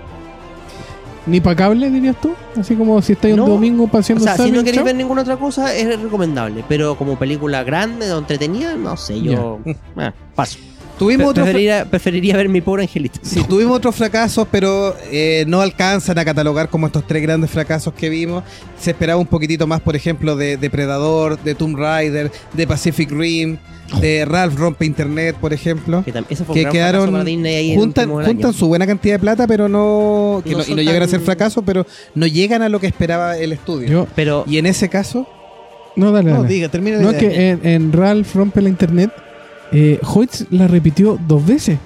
Ni pa' cable, dirías tú. Así como si estáis No. un domingo O paseando sea, si no queréis ver ninguna otra cosa, es recomendable. Pero como película grande o entretenida, no sé, yo ah, paso. Tuvimos Pre- preferiría, preferiría ver mi pobre angelito. Sí, tuvimos otros fracasos, pero eh, no alcanzan a catalogar como estos tres grandes fracasos que vimos. Se esperaba un poquitito más, por ejemplo, de Depredador, de Tomb Raider, de Pacific Rim, de Ralph Rompe Internet, por ejemplo. Que fue fracaso quedaron, para Disney ahí en juntan, juntan su buena cantidad de plata, pero no, que No no- y no llegan a ser fracasos, pero no llegan a lo que esperaba el estudio. Yo, Pero Y en ese caso, no, dale, no, dale. diga, termina de No, es que en, en Ralph rompe la internet, eh, Hoyts la repitió dos veces.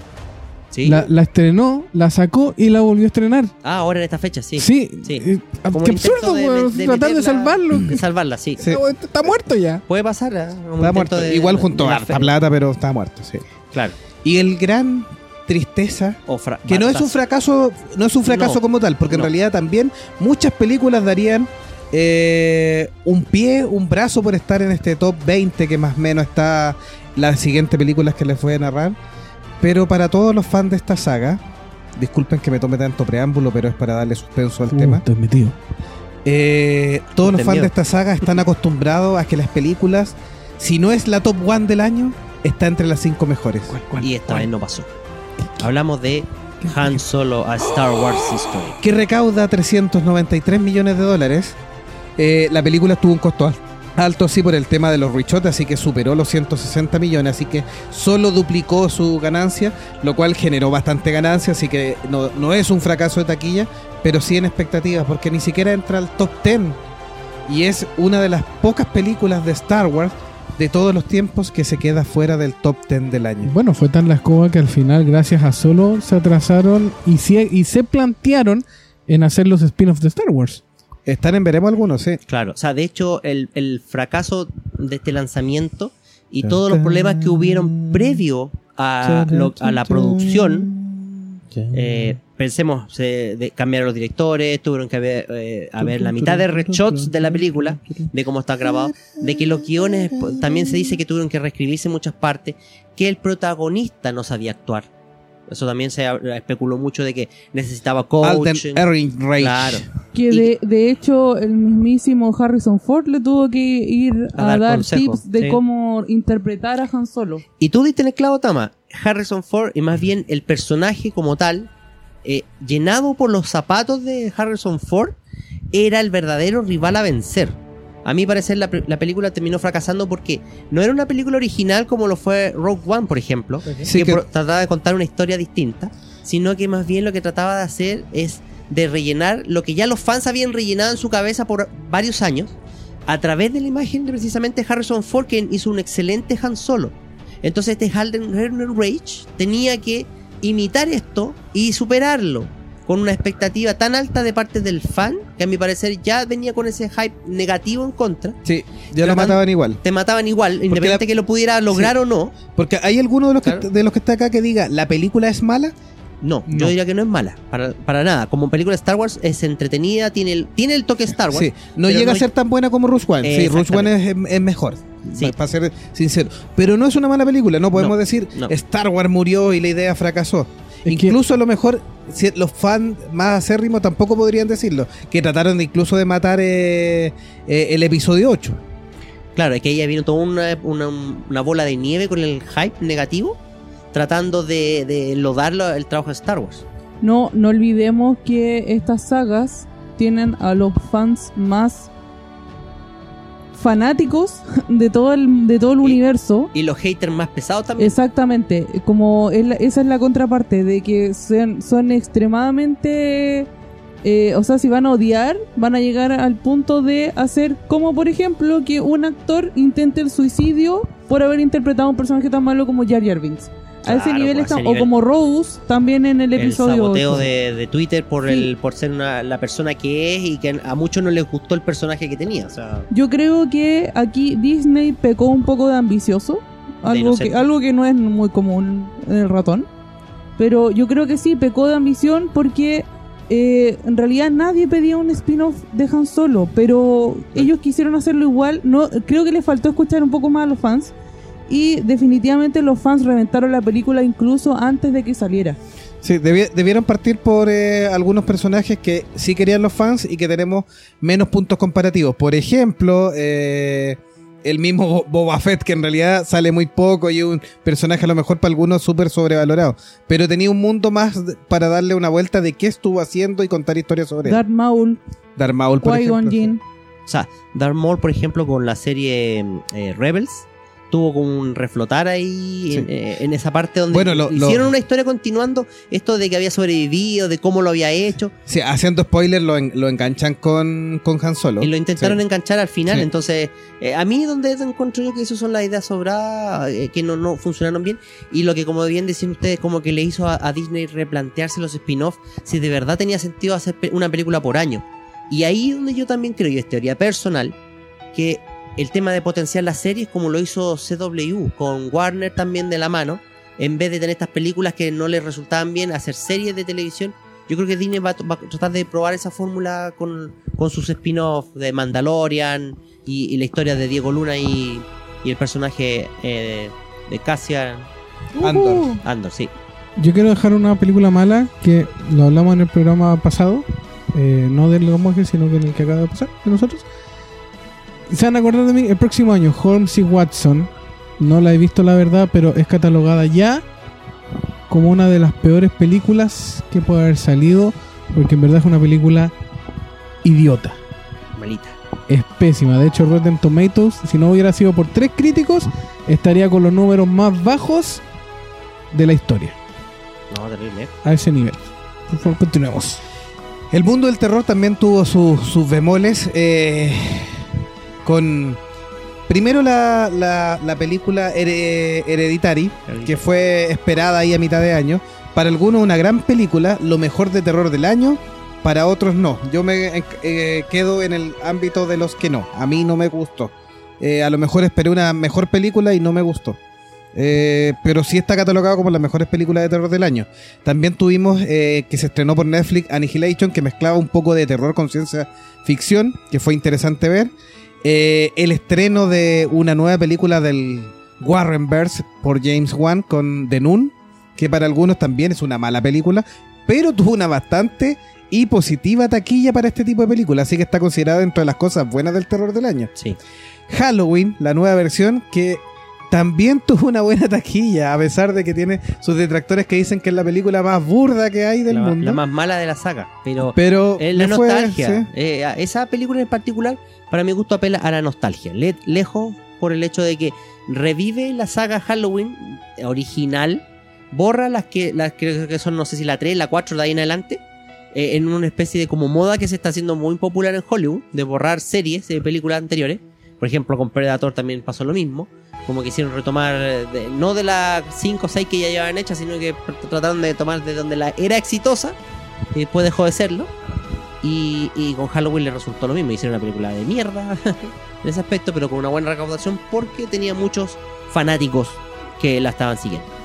sí. La, la estrenó, la sacó y la volvió a estrenar. Ah, ahora en esta fecha, sí. Sí. sí. eh, Como qué absurdo, de- de Tratar de salvarlo. De salvarla, sí. Sí. Está muerto ya. Puede pasar, ¿eh? Está muerto. de- Igual junto a harta plata, pero está muerto, sí. Claro. Y el gran tristeza O que no es un fracaso no es un fracaso No, como tal porque en realidad también muchas películas darían eh, un pie un brazo por estar en este top 20 que más o menos está las siguientes películas que les voy a narrar pero para todos los fans de esta saga disculpen que me tome tanto preámbulo pero es para darle suspenso al Uh, tema estoy metido. eh, todos los fans miedo. de esta saga están acostumbrados a que las películas si no es la top 1 del año está entre las 5 mejores Y esta vez no pasó. Hablamos de Han Solo a Star Wars History. que recauda 393 millones de dólares. Eh, la película tuvo un costo al- alto, sí, por el tema de los richotes, así que superó los 160 millones, así que solo duplicó su ganancia, lo cual generó bastante ganancia, así que no, no es un fracaso de taquilla, pero sí en expectativas, porque ni siquiera entra al top 10. Y es una de las pocas películas de Star Wars de todos los tiempos que se queda fuera del top 10 del año. Bueno, fue tan la escoba que al final, gracias a Solo, se atrasaron y, se- y se plantearon en hacer los spin-offs de Star Wars. Están en veremos algunos, sí. Claro, o sea, de hecho, el, el fracaso de este lanzamiento y todos los problemas que hubieron previo a, lo- a la producción, eh, pensemos, se de- cambiaron los directores, tuvieron que ver, eh, a ver la mitad de reshots de la película, de cómo está grabado, de que los guiones también se dice que tuvieron que reescribirse en muchas partes, que el protagonista no sabía actuar. Eso también se especuló mucho de que necesitaba Alden coaching. Ehrenreich. Claro. Que de, de hecho el mismísimo Harrison Ford le tuvo que ir A a, dar dar, consejos, tips de sí. cómo interpretar a Han Solo. Y tú diste en el clavo, Tama. Harrison Ford, y más bien el personaje como tal, eh, llenado por los zapatos de Harrison Ford, era el verdadero rival a vencer. A mi parecer, la, la película terminó fracasando porque no era una película original como lo fue Rogue One, por ejemplo, Sí, que, trataba de contar una historia distinta, sino que más bien lo que trataba de hacer es de rellenar lo que ya los fans habían rellenado en su cabeza por varios años, a través de la imagen de precisamente Harrison Ford, que hizo un excelente Han Solo. Entonces este Halden Rage tenía que imitar esto y superarlo con una expectativa tan alta de parte del fan que a mi parecer ya venía con ese hype negativo en contra. Sí, ya lo mataban igual. Te mataban igual, independiente la- que lo pudiera lograr Sí. o no. Porque hay alguno de los, Claro. que, de los que está acá que diga, ¿la película es mala? No, No. yo diría que no es mala, para, para nada. Como película de Star Wars es entretenida, tiene el, tiene el toque Star Wars. Sí, no llega no- a ser tan buena como Rush One. Sí, Rush One es, es mejor, Sí. para ser sincero. Pero no es una mala película, no podemos No, decir. Star Wars murió y la idea fracasó. Es que- incluso a lo mejor si los fans más acérrimos tampoco podrían decirlo, que trataron de incluso de matar eh, eh, el episodio 8. Claro, es que ella vino toda una, una, una bola de nieve con el hype negativo, tratando de, de lodarlo el trabajo de Star Wars. No, no olvidemos que estas sagas tienen a los fans más fanáticos de todo el, de todo el Y- universo. Y los haters más pesados también. Exactamente, como es la- esa es la contraparte de que son, son extremadamente, eh, o sea, si van a odiar, van a llegar al punto de hacer como por ejemplo que un actor intente el suicidio por haber interpretado a un personaje tan malo como Jar Jar Binks. A ese nivel pues, a está, ese o nivel. como Rose también en el el episodio. saboteo ocho. de, de Twitter por Sí. el por ser una, la persona que es y que a muchos no les gustó el personaje que tenía. O sea, Yo creo que aquí Disney pecó un poco de ambicioso, algo inocente. que, algo que no es muy común en el ratón. Pero yo creo que sí, pecó de ambición porque eh, en realidad nadie pedía un spin-off de Han Solo, pero ellos quisieron hacerlo igual. No, creo que les faltó escuchar un poco más a los fans. Y definitivamente los fans reventaron la película incluso antes de que saliera. Sí, debi- debieron partir por eh, algunos personajes que sí querían los fans y que tenemos menos puntos comparativos. Por ejemplo, eh, el mismo Bo- Boba Fett, que en realidad sale muy poco y es un personaje a lo mejor para algunos súper sobrevalorado. Pero tenía un mundo más para darle una vuelta de qué estuvo haciendo y contar historias sobre él. Darth Maul, Darth Maul, por ejemplo. O sea, Darth Maul, por ejemplo, con la serie eh, Rebels, tuvo como un reflotar ahí Sí. en, eh, en esa parte donde Bueno, lo- lo- hicieron una historia continuando esto de que había sobrevivido, de cómo lo había hecho, Sí, haciendo spoilers lo, en- lo enganchan con, con Han Solo. y lo intentaron Sí. enganchar al final. Sí. Entonces, eh, a mí donde encuentro yo que esas son las ideas sobradas, eh, que no, no funcionaron bien, y lo que como bien decían ustedes, como que le hizo a, a Disney replantearse los spin-offs, si de verdad tenía sentido hacer una película por año. Y ahí donde yo también creo, y es teoría personal, que el tema de potenciar las series, como lo hizo CW, con Warner también de la mano, en vez de tener estas películas que no les resultaban bien, hacer series de televisión, yo creo que Disney va, a- va a tratar de probar esa fórmula con, con sus spin-offs de Mandalorian y, y la historia de Diego Luna y, y el personaje eh, de Cassian Andor. Andor, sí. Yo quiero dejar una película mala que lo hablamos en el programa pasado, eh, no del Los Monjes, sino que en el que acaba de pasar, de nosotros. Se van a acordar de mí el próximo año, Holmes y Watson. No la he visto la verdad, pero es catalogada ya como una de las peores películas que puede haber salido, porque en verdad es una película idiota. Malita. Es pésima. De hecho, Rotten Tomatoes, si no hubiera sido por tres críticos, estaría con los números más bajos de la historia. No, terrible. A ese nivel. Por favor, continuemos. El mundo del terror también tuvo sus- sus bemoles. eh, con. Primero la, la- la película Here- Hereditary, que fue esperada ahí a mitad de año. Para algunos una gran película, lo mejor de terror del año. Para otros no. Yo me eh, quedo en el ámbito de los que no. A mí no me gustó. Eh, a lo mejor esperé una mejor película y no me gustó. Eh, pero sí está catalogado como las mejores películas de terror del año. También tuvimos eh, que se estrenó por Netflix Annihilation, que mezclaba un poco de terror con ciencia ficción, que fue interesante ver. Eh, el estreno de una nueva película del Warren Bros. por James Wan con The Nun, que para algunos también es una mala película, pero tuvo una bastante y positiva taquilla para este tipo de película, así que está considerada dentro de las cosas buenas del terror del año. Sí. Halloween, la nueva versión, que también tuvo una buena taquilla, a pesar de que tiene sus detractores que dicen que es la película más burda que hay del La, mundo. la más mala de la saga. Pero pero es la fue- nostalgia. sí. Eh, esa película en particular, para mi gusto, apela a la nostalgia. Le- lejos por el hecho de que revive la saga Halloween original, borra las que, las que, que son, no sé si la 3, la 4, de ahí en adelante, eh, en una especie de como moda que se está haciendo muy popular en Hollywood, de borrar series de películas anteriores. Por ejemplo, con Predator también pasó lo mismo. Como quisieron retomar, eh, no de las 5 o 6 que ya llevaban hechas, sino que trataron de tomar de donde la era exitosa y después dejó de serlo. Y, y con Halloween le resultó lo mismo. Hicieron una película de mierda en ese aspecto, pero con una buena recaudación porque tenía muchos fanáticos que la estaban siguiendo.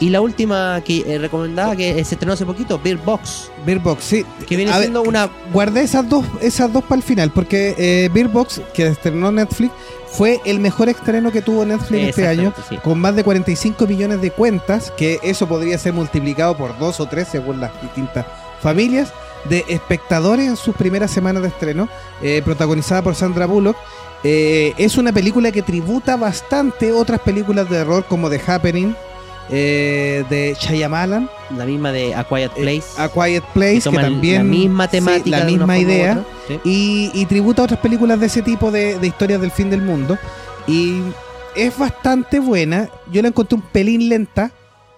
Y la última que eh, recomendaba, que se estrenó hace poquito, Beer Box, Beer Box, sí. que viene A ver, siendo una... Guardé esas dos, esas dos para el final, porque eh, Beer Box, que estrenó Netflix, fue el mejor estreno que tuvo Netflix este año, sí. con más de 45 millones de cuentas, que eso podría ser multiplicado por dos o tres según las distintas familias, de espectadores en sus primeras semanas de estreno, eh, protagonizada por Sandra Bullock. Eh, es una película que tributa bastante otras películas de terror como The Happening, eh, de Shyamalan, La misma de A Quiet eh, Place. A Quiet Place, que el- también... la misma sí, temática, la misma idea. otra, sí. y, y tributa a otras películas de ese tipo de, de historias del fin del mundo. Y es bastante buena. Yo la encontré un pelín lenta,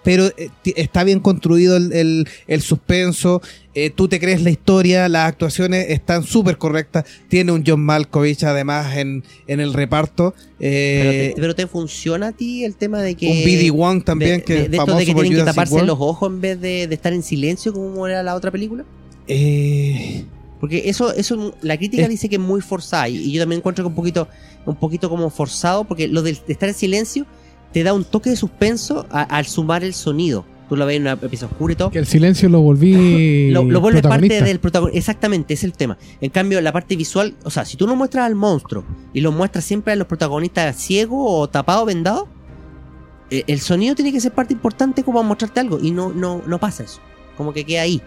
pero eh, está bien construido el, el- el suspenso. eh, tú te crees la historia, las actuaciones están súper correctas. Tiene un John Malkovich además en, en el reparto. Pero eh, te, pero te funciona a ti el tema de que... un BD Wong también, de, que de- de esto famoso de que tienen que taparse World. los ojos en vez de, de estar en silencio como era la otra película. Eh, Porque eso, eso la crítica Es- dice que es muy forzada y, y yo también encuentro que un poquito, un poquito como forzado porque lo de estar en silencio te da un toque de suspenso a- al sumar el sonido. tú lo ves en una pieza oscura y todo. Que el silencio lo volví. Lo, lo vuelve parte del protagonista. Exactamente, es el tema. En cambio, la parte visual, o sea, si tú no muestras al monstruo y lo muestras siempre a los protagonistas ciegos o tapados, vendados, eh, el sonido tiene que ser parte importante como para mostrarte algo. Y no, no, no pasa eso. Como que queda ahí.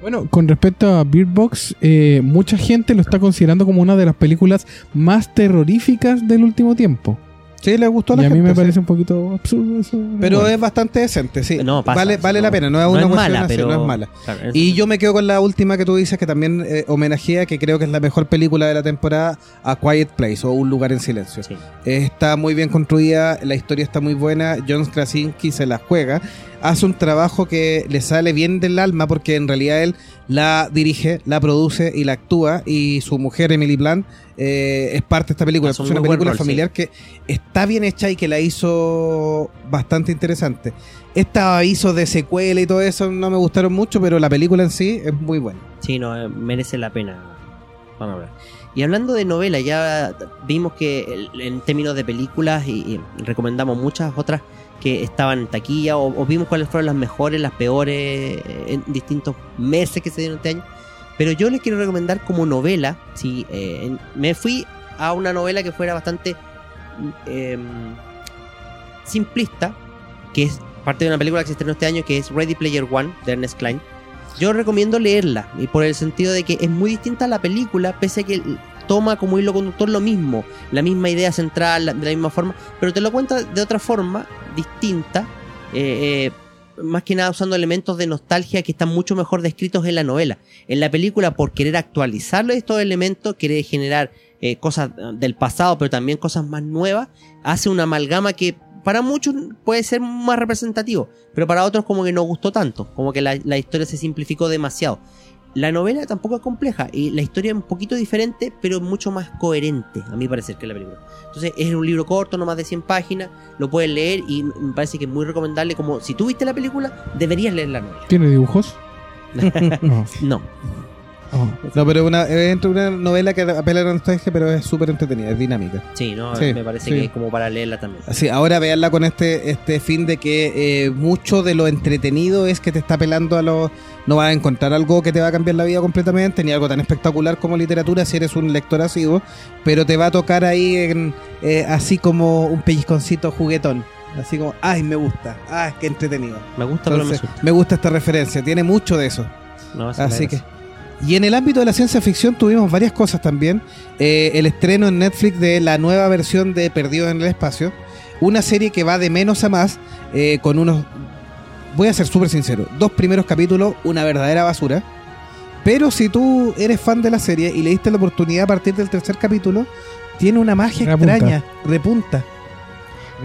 Bueno, con respecto a Beard Box, eh, mucha gente lo está considerando como una de las películas más terroríficas del último tiempo. Sí, le gustó a Y la a mí gente, me sí. parece un poquito absurdo eso. Pero Bueno. es bastante decente, sí. No, pasa, vale vale no. la pena, no es No una es cuestión mala, así, pero. no es mala. Claro, es- Y yo me quedo con la última que tú dices que también eh, homenajea, que creo que es la mejor película de la temporada, A Quiet Place o Un lugar en silencio. sí. Está muy bien construida, la historia está muy buena, John Krasinski se la juega, hace un trabajo que le sale bien del alma porque en realidad él la dirige, la produce y la actúa y su mujer Emily Blunt eh, es parte de esta película. Es una película rol, familiar que está bien hecha y que la hizo bastante interesante. Estos avisos de secuela y todo eso no me gustaron mucho, pero la película en sí es muy buena. Sí, no, eh, merece la pena. Vamos a ver. Y hablando de novela, ya vimos que en términos de películas y, y recomendamos muchas otras que estaban en taquilla o, vimos cuáles fueron las mejores, las peores eh, en distintos meses que se dieron este año. Pero yo les quiero recomendar como novela, sí, eh, me fui a una novela que fuera bastante em, simplista, que es parte de una película que se estrenó este año que es Ready Player One de Ernest Klein. Yo recomiendo leerla, y por el sentido de que es muy distinta a la película, pese a que toma como hilo conductor lo mismo, la misma idea central, de la misma forma, pero te lo cuenta de otra forma, distinta, eh, eh, más que nada usando elementos de nostalgia que están mucho mejor descritos en la novela. En la película, por querer actualizar estos elementos, quiere generar eh, cosas del pasado, pero también cosas más nuevas, hace una amalgama que para muchos puede ser más representativo, pero para otros como que no gustó tanto, como que la historia se simplificó demasiado. La novela tampoco es compleja y la historia es un poquito diferente, pero mucho más coherente, a mi parecer, que la película. Entonces es un libro corto, no más de 100 páginas, lo puedes leer y me parece que es muy recomendable, como si tú viste la película, deberías leer la novela. ¿Tiene dibujos? no. No, Oh. No, pero una, es entre una novela que apela a la nostalgia, pero es súper entretenida, es dinámica. sí, no, Sí, me parece sí. que es como para leerla también. Así, ahora veanla con este, este fin de que eh, mucho de lo entretenido es que te está apelando a lo... No vas a encontrar algo que te va a cambiar la vida completamente, ni algo tan espectacular como literatura si eres un lector asiduo, pero te va a tocar ahí en, eh, así como un pellizconcito juguetón. Así como, ay, me gusta, ay, qué entretenido. Me gusta, pero me Entonces, asusta. me gusta esta referencia, tiene mucho de eso. No, Así que. gracia. Y en el ámbito de la ciencia ficción tuvimos varias cosas también. Eh, el estreno en Netflix de la nueva versión de Perdidos en el Espacio. Una serie que va de menos a más, eh, con unos. Voy a ser súper sincero: dos primeros capítulos, una verdadera basura. Pero si tú eres fan de la serie y le diste la oportunidad a partir del tercer capítulo, tiene una magia Repunta. extraña, repunta.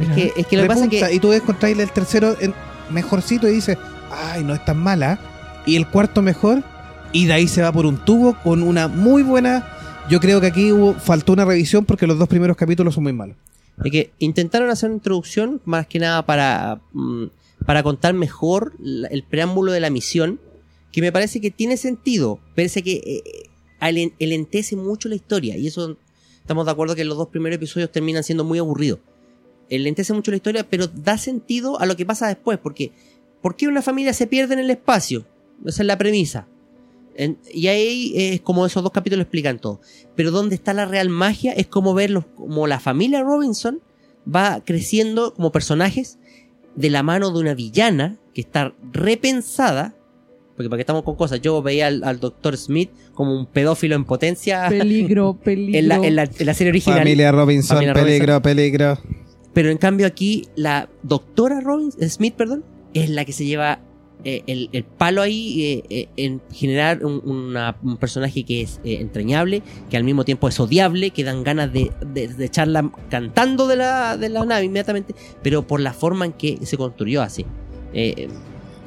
Es que, es que lo que pasa que Y tú ves contraerle el tercero en- mejorcito y dices, ay, no es tan mala. Y el cuarto mejor, y de ahí se va por un tubo con una muy buena. Yo creo que aquí hubo, faltó una revisión porque los dos primeros capítulos son muy malos. Es que intentaron hacer una introducción más que nada para, mm, para contar mejor el preámbulo de la misión, que me parece que tiene sentido, parece que eh, alen- elentece mucho la historia, y eso estamos de acuerdo que los dos primeros episodios terminan siendo muy aburridos. Elentece mucho la historia, pero da sentido a lo que pasa después, porque ¿por qué una familia se pierde en el espacio? Esa es la premisa. En- y ahí es como esos dos capítulos explican todo. Pero donde está la real magia es como verlos, como la familia Robinson va creciendo como personajes de la mano de una villana que está repensada. Porque para que estamos con cosas, yo veía al, al Dr. Smith como un pedófilo en potencia Peligro, peligro. en la, en la- en la serie original. Familia Robinson, Familia peligro, peligro. Pero en cambio aquí la doctora Robin, Smith, perdón, es la que se lleva eh, el, el palo ahí eh, eh, en generar un, una- un personaje que es entrañable, que al mismo tiempo es odiable, que dan ganas de, de- de echarla cantando de la, de la nave inmediatamente, pero por la forma en que se construyó así.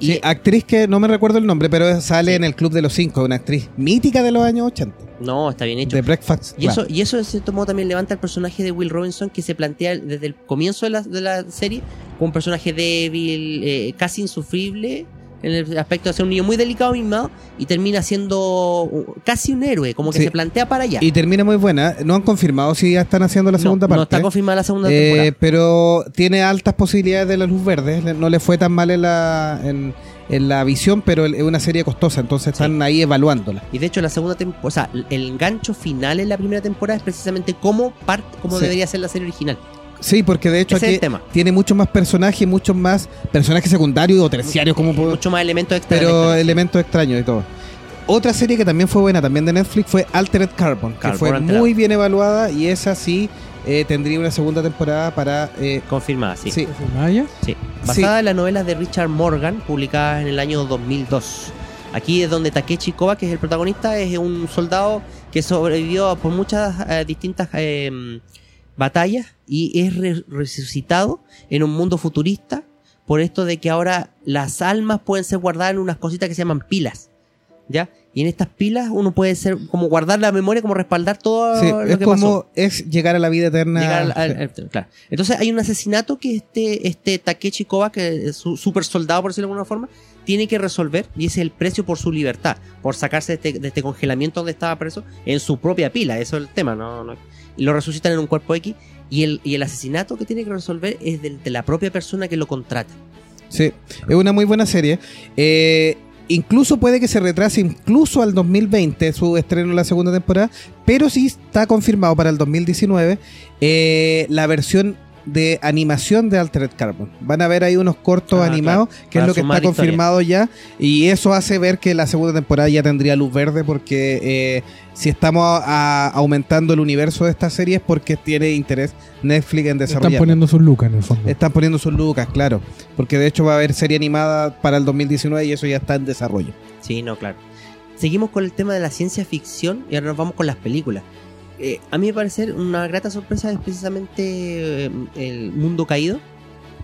Y actriz que no me recuerdo el nombre, pero sale Sí. en el Club de los Cinco, una actriz mítica de los años 80. no, está bien hecho. De Breakfast Y eso, y eso de cierto modo también levanta el personaje de Will Robinson que se plantea desde el comienzo de la, de la serie como un personaje débil, eh, casi insufrible, en el aspecto de ser un niño muy delicado mimado y termina siendo casi un héroe, como que Sí. se plantea para allá. Y termina muy buena. No han confirmado si ya están haciendo la No, segunda no parte. está confirmada la segunda Eh, temporada. pero tiene altas posibilidades de la luz verde. No le fue tan mal en la, en, en la visión, pero es una serie costosa, entonces están ahí evaluándola. Y de hecho la segunda temporada, o sea, el engancho final en la primera temporada es precisamente cómo parte, cómo Sí. debería ser la serie original. Sí, porque de hecho Ese aquí el tema. tiene muchos más personajes, muchos más personajes secundarios o terciarios, como puedo, Mucho más elementos extra. de la pero elementos extraños y todo. Otra serie que también fue buena, también de Netflix, fue Altered Carbon, que fue Altered. muy bien evaluada y esa sí eh, tendría una segunda temporada para... eh, Confirmada, sí. sí. Maya. Sí. Basada en las novelas de Richard Morgan, publicadas en el año 2002. Aquí es donde Takechi Koba, que es el protagonista, es un soldado que sobrevivió por muchas eh, distintas eh, batallas y es re- resucitado en un mundo futurista por esto de que ahora las almas pueden ser guardadas en unas cositas que se llaman pilas. ¿Ya? Y en estas pilas uno puede ser como guardar la memoria, como respaldar todo Sí, lo es que como pasó. es llegar a la vida eterna. Llegar al- al- Sí. al- claro. Entonces hay un asesinato que este, este Takechi Koba, que es su super soldado, por decirlo de alguna forma, tiene que resolver y ese es el precio por su libertad, por sacarse de este, de este congelamiento donde estaba preso en su propia pila, eso es el tema, ¿no? no- lo resucitan en un cuerpo X y el, asesinato que tiene que resolver es del- de, la propia persona que lo contrata. Sí, es una muy buena serie. Eh, incluso puede que se retrase incluso al 2020 su estreno en la segunda temporada, pero sí está confirmado para el 2019 eh, la versión de animación de Altered Carbon. Van a ver ahí unos cortos Ah, animados, que Para es lo que está confirmado ya, y eso hace ver que la segunda temporada ya tendría luz verde, porque eh, si estamos a- aumentando el universo de esta serie es porque tiene interés Netflix en Están desarrollar. poniendo sus lucas en el fondo. Están poniendo sus lucas, claro. Porque de hecho va a haber serie animada para el 2019 y eso ya está en desarrollo. Sí, no, claro. Seguimos con el tema de la ciencia ficción y ahora nos vamos con las películas. Eh, a mí me parece una grata sorpresa es precisamente eh, El Mundo Caído,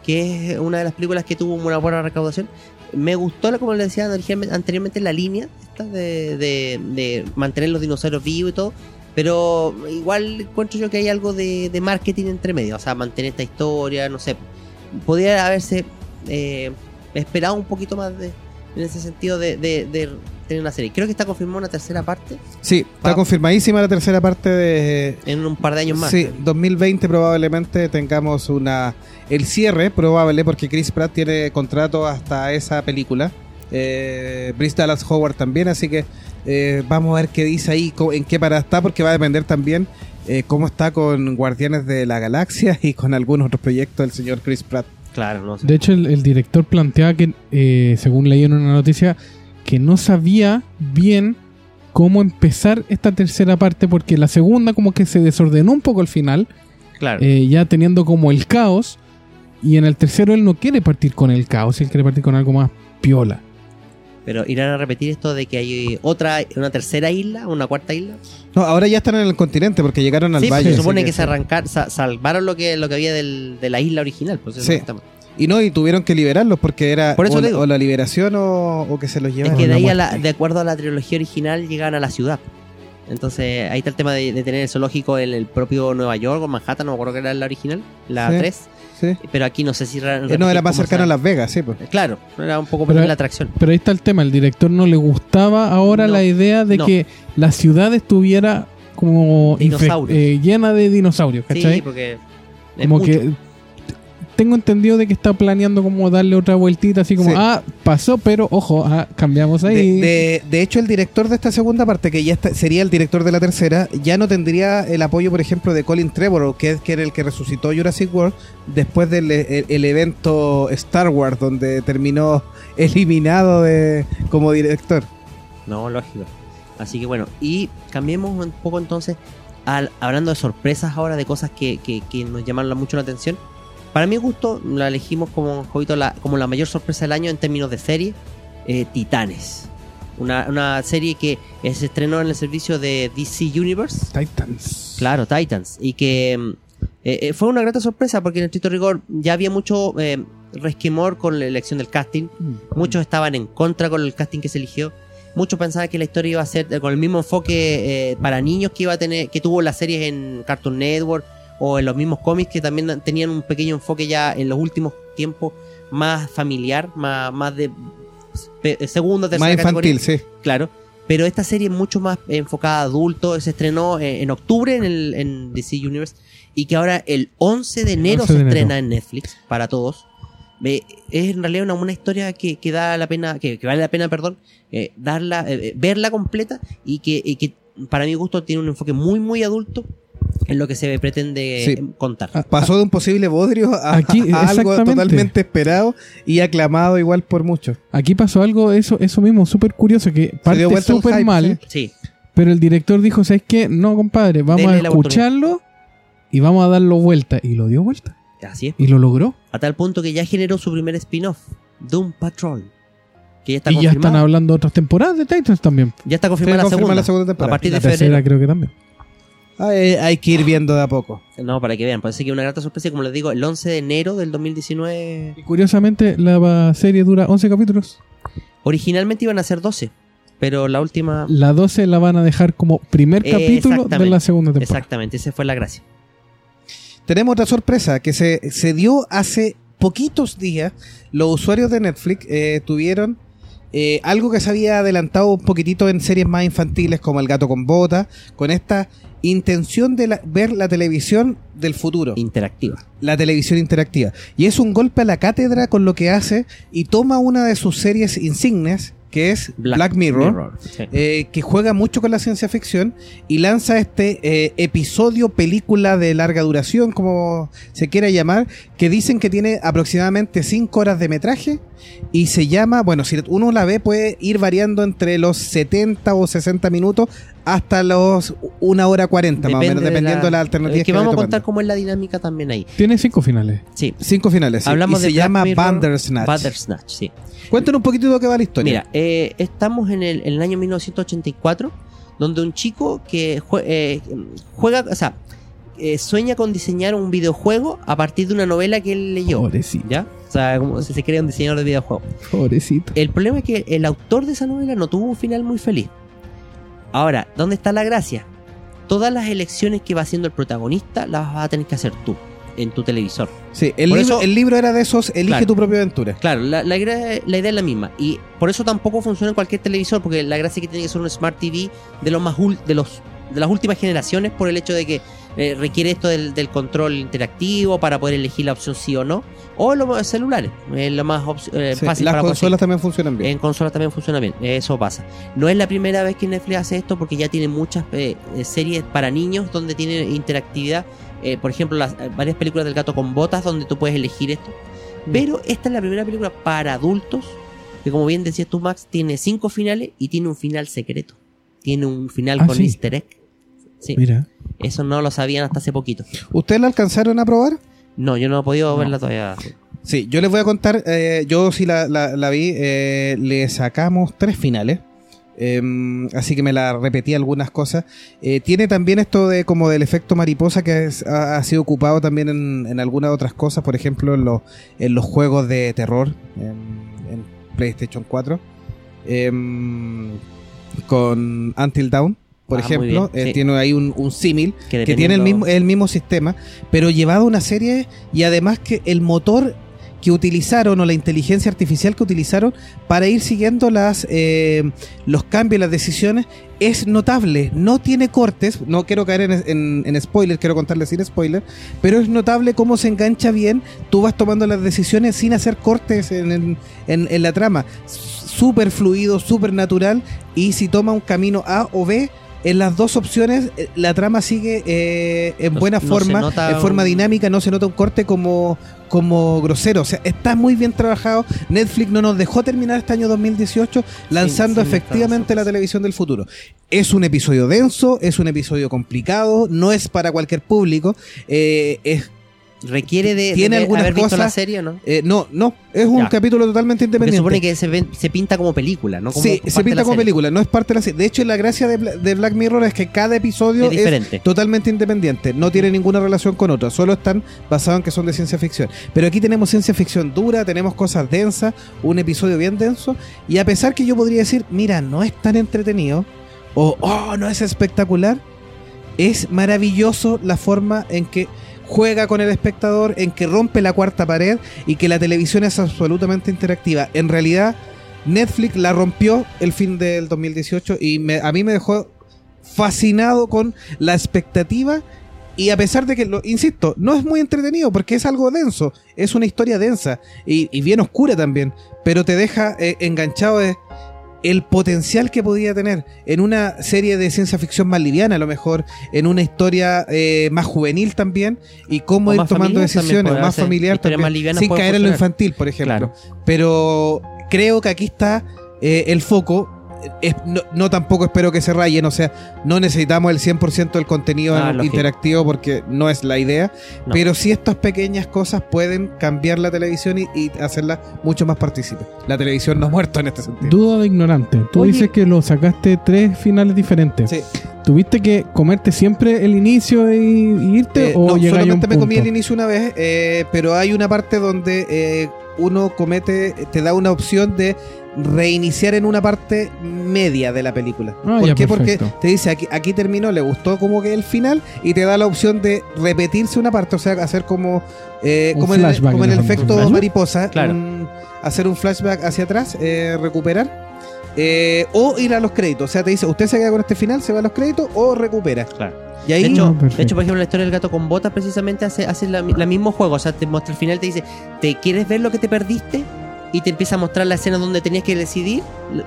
que es una de las películas que tuvo una buena recaudación. Me gustó, como le decía anteriormente, la línea esta de, de- de mantener los dinosaurios vivos y todo. Pero igual encuentro yo que hay algo de, marketing entre medio. O sea, mantener esta historia, no sé. Podría haberse eh, esperado un poquito más de, en ese sentido de tener una serie. Creo que está confirmada una tercera parte Sí, está confirmadísima la tercera parte de... en un par de años más. Sí, 2020 probablemente tengamos una... El cierre probable porque Chris Pratt tiene contrato hasta esa película. Eh, Bryce Dallas Howard también, así que eh, vamos a ver qué dice ahí, en qué parada está, porque va a depender también eh, cómo está con Guardianes de la Galaxia y con algunos otros proyectos del señor Chris Pratt. Claro, no sé. De hecho, el, el director planteaba que, eh, según leí en una noticia, que no sabía bien cómo empezar esta tercera parte porque la segunda como que se desordenó un poco al final, Claro. eh, ya teniendo como el caos, y en el tercero él no quiere partir con el caos, él quiere partir con algo más piola. Pero irán a repetir esto de que hay otra, una tercera isla, una cuarta isla. No, ahora ya están en el continente porque llegaron al sí, pues, valle. se supone que, se sí. arrancar, sa- salvaron lo que, lo que había del- de la isla original. Pues, Sí. Y no, y tuvieron que liberarlos porque era Por eso o, digo. o la liberación o, o que se los Es que de ahí, a la- de acuerdo a la trilogía original, llegan a la ciudad. Entonces, ahí está el tema de, de tener el zoológico en el propio Nueva York o Manhattan, no me acuerdo que era la original, la Sí. 3. Sí. Pero aquí no sé si. Eh, no, era más cercano a. Las Vegas, sí. Pues. Claro, era un poco Pero- la atracción. Pero ahí está el tema, el director no le gustaba ahora No, la idea de no. que la ciudad estuviera como eh, llena de dinosaurios, ¿cachai? Sí, porque. como mucho. que tengo entendido de que está planeando como darle otra vueltita así como Sí. ah pasó pero ojo ah, cambiamos ahí De, de- de hecho, el director de esta segunda parte, que ya está- sería el director de la tercera, ya no tendría el apoyo, por ejemplo, de Colin Trevorrow, que, es, que era el que resucitó Jurassic World después del el- el evento Star Wars, donde terminó eliminado de, como director. No, lógico. Así que bueno, y cambiemos un poco entonces, al, hablando de sorpresas ahora, de cosas que, que, que nos llaman la- mucho la atención. Para mi gusto, la elegimos como, Jovito, la, como la mayor sorpresa del año en términos de serie, eh, Titanes. Una, una serie que se estrenó en el servicio de DC Universe. Titans Claro, Titans. Y que mm, eh, eh, fue una grata sorpresa porque en estricto rigor ya había mucho eh, resquemor con la elección del casting. Mm. Muchos estaban en contra con el casting que se eligió. Muchos pensaban que la historia iba a ser con el mismo enfoque eh, para niños que iba a tener, que tuvo las series en Cartoon Network o en los mismos cómics que también tenían un pequeño enfoque ya en los últimos tiempos más familiar, más, más de pe- segunda, tercera Más categoría. infantil, sí. Claro. Pero esta serie es mucho más enfocada a adultos. Se estrenó eh, en octubre en, el, en DC Universe. Y que ahora el 11 de enero 11 se enero. estrena en Netflix para todos. Eh, es en realidad una, una historia que, que da la pena, que, que vale la pena, perdón, eh, darla, eh, eh, verla completa y que, y que para mi gusto tiene un enfoque muy, muy adulto en lo que se pretende Sí. contar. Ah, Pasó de un posible bodrio a, Aquí, a algo totalmente esperado y aclamado igual por muchos. Aquí pasó algo, eso, eso mismo, súper curioso, que parte súper mal, Sí, pero el director dijo, ¿sabes qué? No, compadre, vamos Denle a escucharlo y vamos a darlo vuelta. Y lo dio vuelta. así es. Y lo logró. A tal punto que ya generó su primer spin-off, Doom Patrol. Que ya está y ya están hablando de otras temporadas de Titans también. Ya está confirmada, Sí, la, confirmada segunda, la segunda temporada. A partir la de tercera febrero. creo que también. Hay, hay que ir viendo de a poco. No, para que vean. Parece que una grata sorpresa. y Como les digo, el 11 de enero del 2019. Y curiosamente, la serie dura 11 capítulos. Originalmente iban a ser 12. Pero la última. La 12 la van a dejar como primer Eh, capítulo de la segunda temporada. Exactamente, esa fue la gracia. Tenemos otra sorpresa que se, se dio hace poquitos días. Los usuarios de Netflix eh, tuvieron eh, algo que se había adelantado un poquitito en series más infantiles como El gato con bota, con esta intención de la- ver la televisión del futuro. Interactiva. la televisión interactiva. Y es un golpe a la cátedra con lo que hace y toma una de sus series insignes, que es Black, Mirror, Sí. eh, que juega mucho con la ciencia ficción y lanza este eh, episodio, película de larga duración, como se quiera llamar, que dicen que tiene aproximadamente 5 horas de metraje y se llama, bueno, si uno la ve puede ir variando entre los 70 o 60 minutos hasta los 1 hora 40 más o menos, dependiendo de, la- la alternativa Es que vamos a contar cómo es la dinámica también ahí. Tiene cinco finales. Sí. Cinco finales. sí. Hablamos y de se Black llama Mirror, Bandersnatch. Bandersnatch, sí. Cuéntanos un poquito de qué va la historia. Mira, eh, estamos en el, en el año 1984, donde un chico que jue- eh, juega, o sea, eh, sueña con diseñar un videojuego a partir de una novela que él leyó. Pobrecito. ¿Ya? O sea, como si se crea un diseñador de videojuegos. Pobrecito. El problema es que el autor de esa novela no tuvo un final muy feliz. Ahora, ¿dónde está la gracia? Todas las elecciones que va haciendo el protagonista las vas a tener que hacer tú, en tu televisor. sí, el, libro, eso- el libro era de esos, elige Claro. tu propia aventura. Claro, la, la idea, la idea es la misma. Y por eso tampoco funciona en cualquier televisor, porque la gracia es que tiene que ser un Smart TV de los más de los de las últimas generaciones por el hecho de que eh, requiere esto del, del control interactivo para poder elegir la opción sí o no. O los celulares, es lo más eh, Sí, fácil las para consolas conseguir. también funcionan bien. En consolas también funciona bien, eso pasa. No es la primera vez que Netflix hace esto porque ya tiene muchas eh, eh, series para niños donde tiene interactividad. Por ejemplo, las, varias películas del gato con botas donde tú puedes elegir esto. Pero esta es la primera película para adultos que, como bien decías tú, Max, tiene cinco finales y tiene un final secreto. Tiene un final Ah, con sí. easter egg. Sí, Mira. Eso no lo sabían hasta hace poquito. ¿Ustedes la alcanzaron a probar? No, yo no he podido No. verla todavía. Sí, yo les voy a contar, eh, yo sí la, la- la vi, eh, le sacamos tres finales. em, así que me la repetí algunas cosas. Eh, tiene también esto de como del efecto mariposa que es- ha, ha sido ocupado también en, en algunas otras cosas, por ejemplo en, los en los juegos de terror en, en PlayStation 4. em, con Until Dawn, por Ah, ejemplo, bien, eh, tiene ahí un, un símil Que, que tiene el mismo, el mismo sistema, pero llevado a una serie y además que el motor que utilizaron o la inteligencia artificial que utilizaron para ir siguiendo las eh, los cambios, las decisiones, es notable. No tiene cortes, no quiero caer en, en, en spoiler, quiero contarles sin spoiler, pero es notable cómo se engancha bien, tú vas tomando las decisiones sin hacer cortes en- en la trama. Súper fluido, súper natural, y si toma un camino A o B, en las dos opciones eh, la trama sigue eh, en No- buena no forma, nota en forma dinámica, no se nota un corte como, como grosero. O sea, está muy bien trabajado. Netflix no nos dejó terminar este año 2018 lanzando sin efectivamente esta la televisión del futuro. Es un episodio denso, es un episodio complicado, no es para cualquier público. eh, es, Requiere de, Tiene de algunas haber visto la cosas- serie, ¿no? eh, no, no, es un Ya. capítulo totalmente Porque independiente. supone que se, se pinta como película, ¿no? Como sí, se pinta como serie. película, no es parte de la serie. De hecho, la gracia de, de Black Mirror es que cada episodio Es totalmente independiente, no tiene ninguna relación con otro, solo están basados en que son de ciencia ficción. Pero aquí tenemos ciencia ficción dura, tenemos cosas densas, un episodio bien denso, y a pesar que yo podría decir, mira, no es tan entretenido, o oh, no es espectacular, es maravilloso la forma en que juega con el espectador, en que rompe la cuarta pared y que la televisión es absolutamente interactiva. En realidad, Netflix la rompió el fin del 2018 y a mí me dejó fascinado con la expectativa y a pesar de que, lo, insisto, no es muy entretenido porque es algo denso, es una historia densa y, bien oscura también, pero te deja eh, enganchado el potencial que podía tener en una serie de ciencia ficción más liviana a lo mejor, en una historia eh, más juvenil también y cómo O ir tomando decisiones, más familiar también, más livianas sin caer en lo infantil, por ejemplo. Claro. Pero creo que aquí está eh, el foco. Es- no, no tampoco espero que se rayen, o sea, no necesitamos el 100% del contenido Ah, interactivo porque no es la idea, No. pero sí estas pequeñas cosas pueden cambiar la televisión y, y hacerla mucho más partícipe. La televisión no ha muerto en este sentido. Duda de ignorante. Tú Oye. dices que lo sacaste tres finales diferentes. Sí. ¿Tuviste que comerte siempre el inicio y, y irte Eh, o no, llegáis a un solamente me comí el inicio una vez, eh, pero hay una parte donde eh, uno comete, te da una opción de reiniciar en una parte media de la película. Ah, ¿Por ya, qué? Porque te dice aquí, aquí terminó, le gustó como que el final y te da la opción de repetirse una parte, o sea, hacer como, eh, como en el, como en efecto Flashback. mariposa, Claro. un- hacer un flashback hacia atrás, eh, recuperar. eh, o ir a los créditos, o sea, te dice, usted se queda con este final, se va a los créditos o recupera. Claro. Y ahí De hecho, perfecto. de hecho, por ejemplo, la historia del gato con botas precisamente hace, hace la, la mismo juego. O sea, te muestra el final, te dice, ¿te quieres ver lo que te perdiste? Y te empieza a mostrar la escena donde tenías que decidir.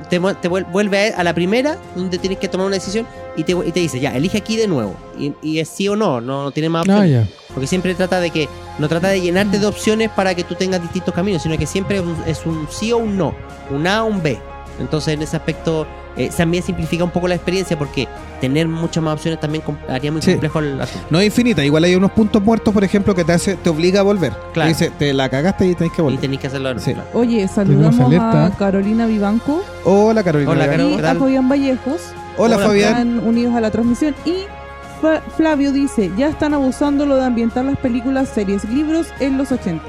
Te, vuelve a, a la primera, donde tienes que tomar una decisión. Y te, y te dice, ya, elige aquí de nuevo. Y, y es sí o no, no, no tiene más Ah, opciones. ya. Porque siempre trata de que, no trata de llenarte de opciones para que tú tengas distintos caminos, sino que siempre es un, es un sí o un no, un A o un B. Entonces en ese aspecto eh, también simplifica un poco la experiencia porque tener muchas más opciones también haría muy Sí. complejo el asunto. No es infinita, igual hay unos puntos muertos, por ejemplo, que te hace, te obliga a volver. Claro. Te dice, te la cagaste y tenés que Y volver. tenéis que hacerlo Sí. claro. Oye, saludamos a Carolina Vivanco Hola Carolina. Hola, Gaga. Carol. y ¿qué a? Fabián Vallejos. Hola, Hola, Fabián. Están unidos a la transmisión. Y Fa- Flavio dice, ya están abusando lo de ambientar las películas, series, libros en los 80.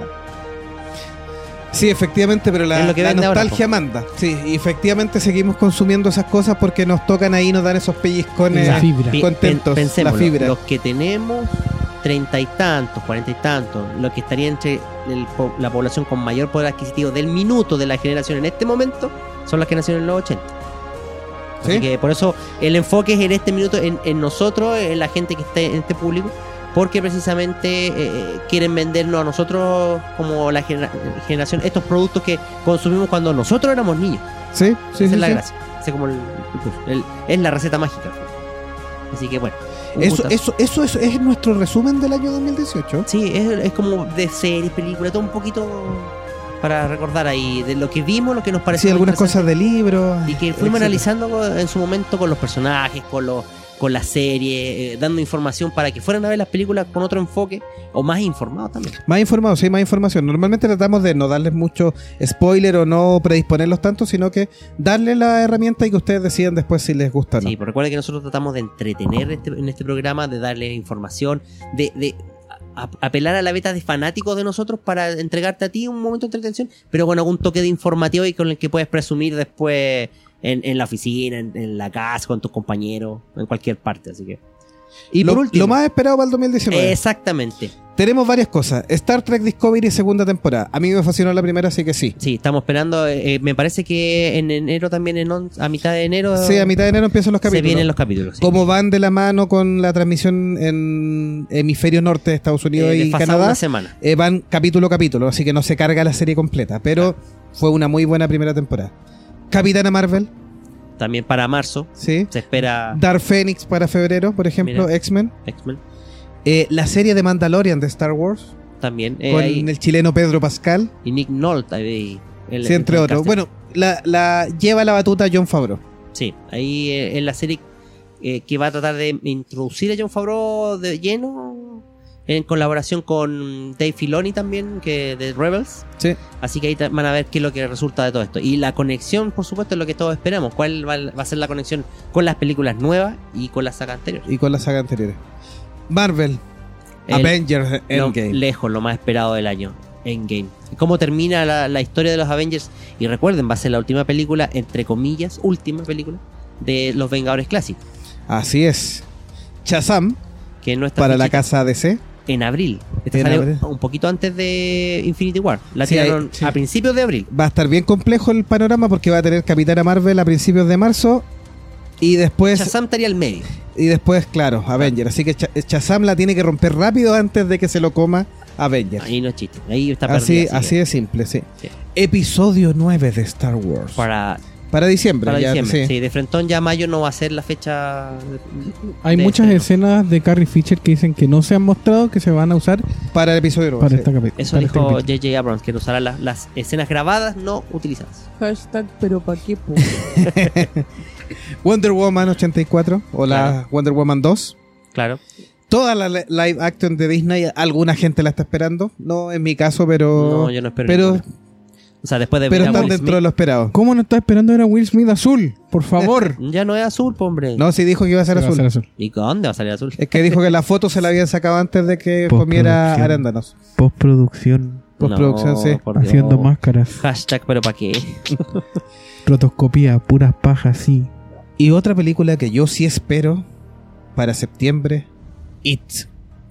Sí, efectivamente, pero la, Es lo que la vende ahora, nostalgia manda. Sí, y efectivamente seguimos consumiendo esas cosas porque nos tocan ahí, nos dan esos pellizcones. La fibra. Contentos, pen- pensémoslo, la fibra. Los que tenemos treinta y tantos, cuarenta y tantos, lo que estaría entre el po- la población con mayor poder adquisitivo del minuto de la generación en este momento, son las que nacieron en los 80. Así ¿Sí? que por eso el enfoque es en este minuto, en, en nosotros, en la gente que esté en este público, porque precisamente eh, quieren vendernos a nosotros como la genera- generación, estos productos que consumimos cuando nosotros éramos niños. Sí, sí, Esa sí. es la sí. gracia. Es como el, el- es la receta mágica. Así que bueno. Eso, gustazo. eso, eso es, es nuestro resumen del año 2018. Sí, es, es como de series, películas, todo un poquito para recordar ahí de lo que vimos, lo que nos pareció. Sí, algunas cosas de libros. Y que fuimos etcétera. analizando en su momento con los personajes, con los con la serie, eh, dando información para que fueran a ver las películas con otro enfoque o más informados también. Más informados, sí, más información. Normalmente tratamos de no darles mucho spoiler o no predisponerlos tanto, sino que darles la herramienta y que ustedes decidan después si les gusta o no. Sí, pero recuerden que nosotros tratamos de entretener este- en este programa, de darle información, de, de apelar a la beta de fanáticos de nosotros para entregarte a ti un momento de entretención, pero con algún toque de informativo y con el que puedes presumir después en, en la oficina, en, en la casa, con tus compañeros, en cualquier parte. Así que. Y lo, por último. lo más esperado para el 2019. Exactamente. Tenemos varias cosas. Star Trek Discovery segunda temporada. A mí me fascinó la primera, así que sí. Sí, estamos esperando. eh, me parece que en enero también, en on- a mitad de enero, Sí, a mitad de enero empiezan los se capítulos. vienen los capítulos. sí. Como van de la mano con la transmisión en hemisferio norte de Estados Unidos Eh, y Canadá, una semana. eh, van capítulo a capítulo, así que no se carga la serie completa. Pero fue una muy buena primera temporada. Capitana Marvel, También para marzo sí. se espera Dark Phoenix para febrero, por ejemplo. X-Men. X-Men. Eh, la serie de Mandalorian de Star Wars, También. eh, con ahí- el chileno Pedro Pascal, y Nick Nolte ahí. el- sí, entre otros. Bueno, la, la lleva la batuta John Favreau. Sí, ahí eh, en la serie eh, que va a tratar de introducir a John Favreau de lleno en colaboración con Dave Filoni también, que de Rebels. Sí. Así que ahí van a ver qué es lo que resulta de todo esto. Y la conexión, por supuesto, es lo que todos esperamos. ¿Cuál va, va a ser la conexión con las películas nuevas y con la saga anterior? y con la saga anterior. Marvel, El- Avengers lo- Endgame. lejos, lo más esperado del año. Endgame. ¿Cómo termina la, la historia de los Avengers? Y recuerden, va a ser la última película, entre comillas, última película de los Vengadores clásicos. Así es. Shazam Que no está para la casa DC. En abril. Este En sale abril. un poquito antes de Infinity War. La Sí, tiraron sí. a principios de abril. Va a estar bien complejo el panorama porque va a tener Capitana Marvel a principios de marzo y después Shazam estaría al medio. y después claro, Avenger, así que Shazam la tiene que romper rápido antes de que se lo coma Avenger. Ahí no es chiste. Ahí está Así, perdida, así de simple, sí. Sí. Episodio 9 de Star Wars. Para, Para, diciembre, para ya, diciembre. sí. Sí. de frentón ya mayo no va a ser la fecha. Hay de muchas estreno. escenas de Carrie Fisher que dicen que no se han mostrado, que se van a usar Para el episodio 9. para sí. esta capítulo. Eso para este dijo. J.J. Abrams, que usará las, las escenas grabadas no utilizadas. Hashtag, pero ¿para qué? Wonder Woman 84 o la Claro. Wonder Woman 2. Claro. Toda la li- live action de Disney, alguna gente la está esperando. No en mi caso, pero. No, yo no espero Pero, ninguna. O sea, después de pero ver a están Will dentro Smith, de lo esperado. ¿Cómo no está esperando ver a Will Smith azul? Por favor. Ya no es azul, po, hombre. No, sí dijo que iba a ser Va a azul. ser azul. ¿Y con dónde va a salir azul? Es que dijo que la foto se la habían sacado antes de que Postproducción. comiera arándanos. Postproducción. Postproducción, No, sí. por Dios. Haciendo máscaras. Hashtag, pero ¿para qué? Rotoscopía, puras pajas, sí. Y otra película que yo sí espero para septiembre: It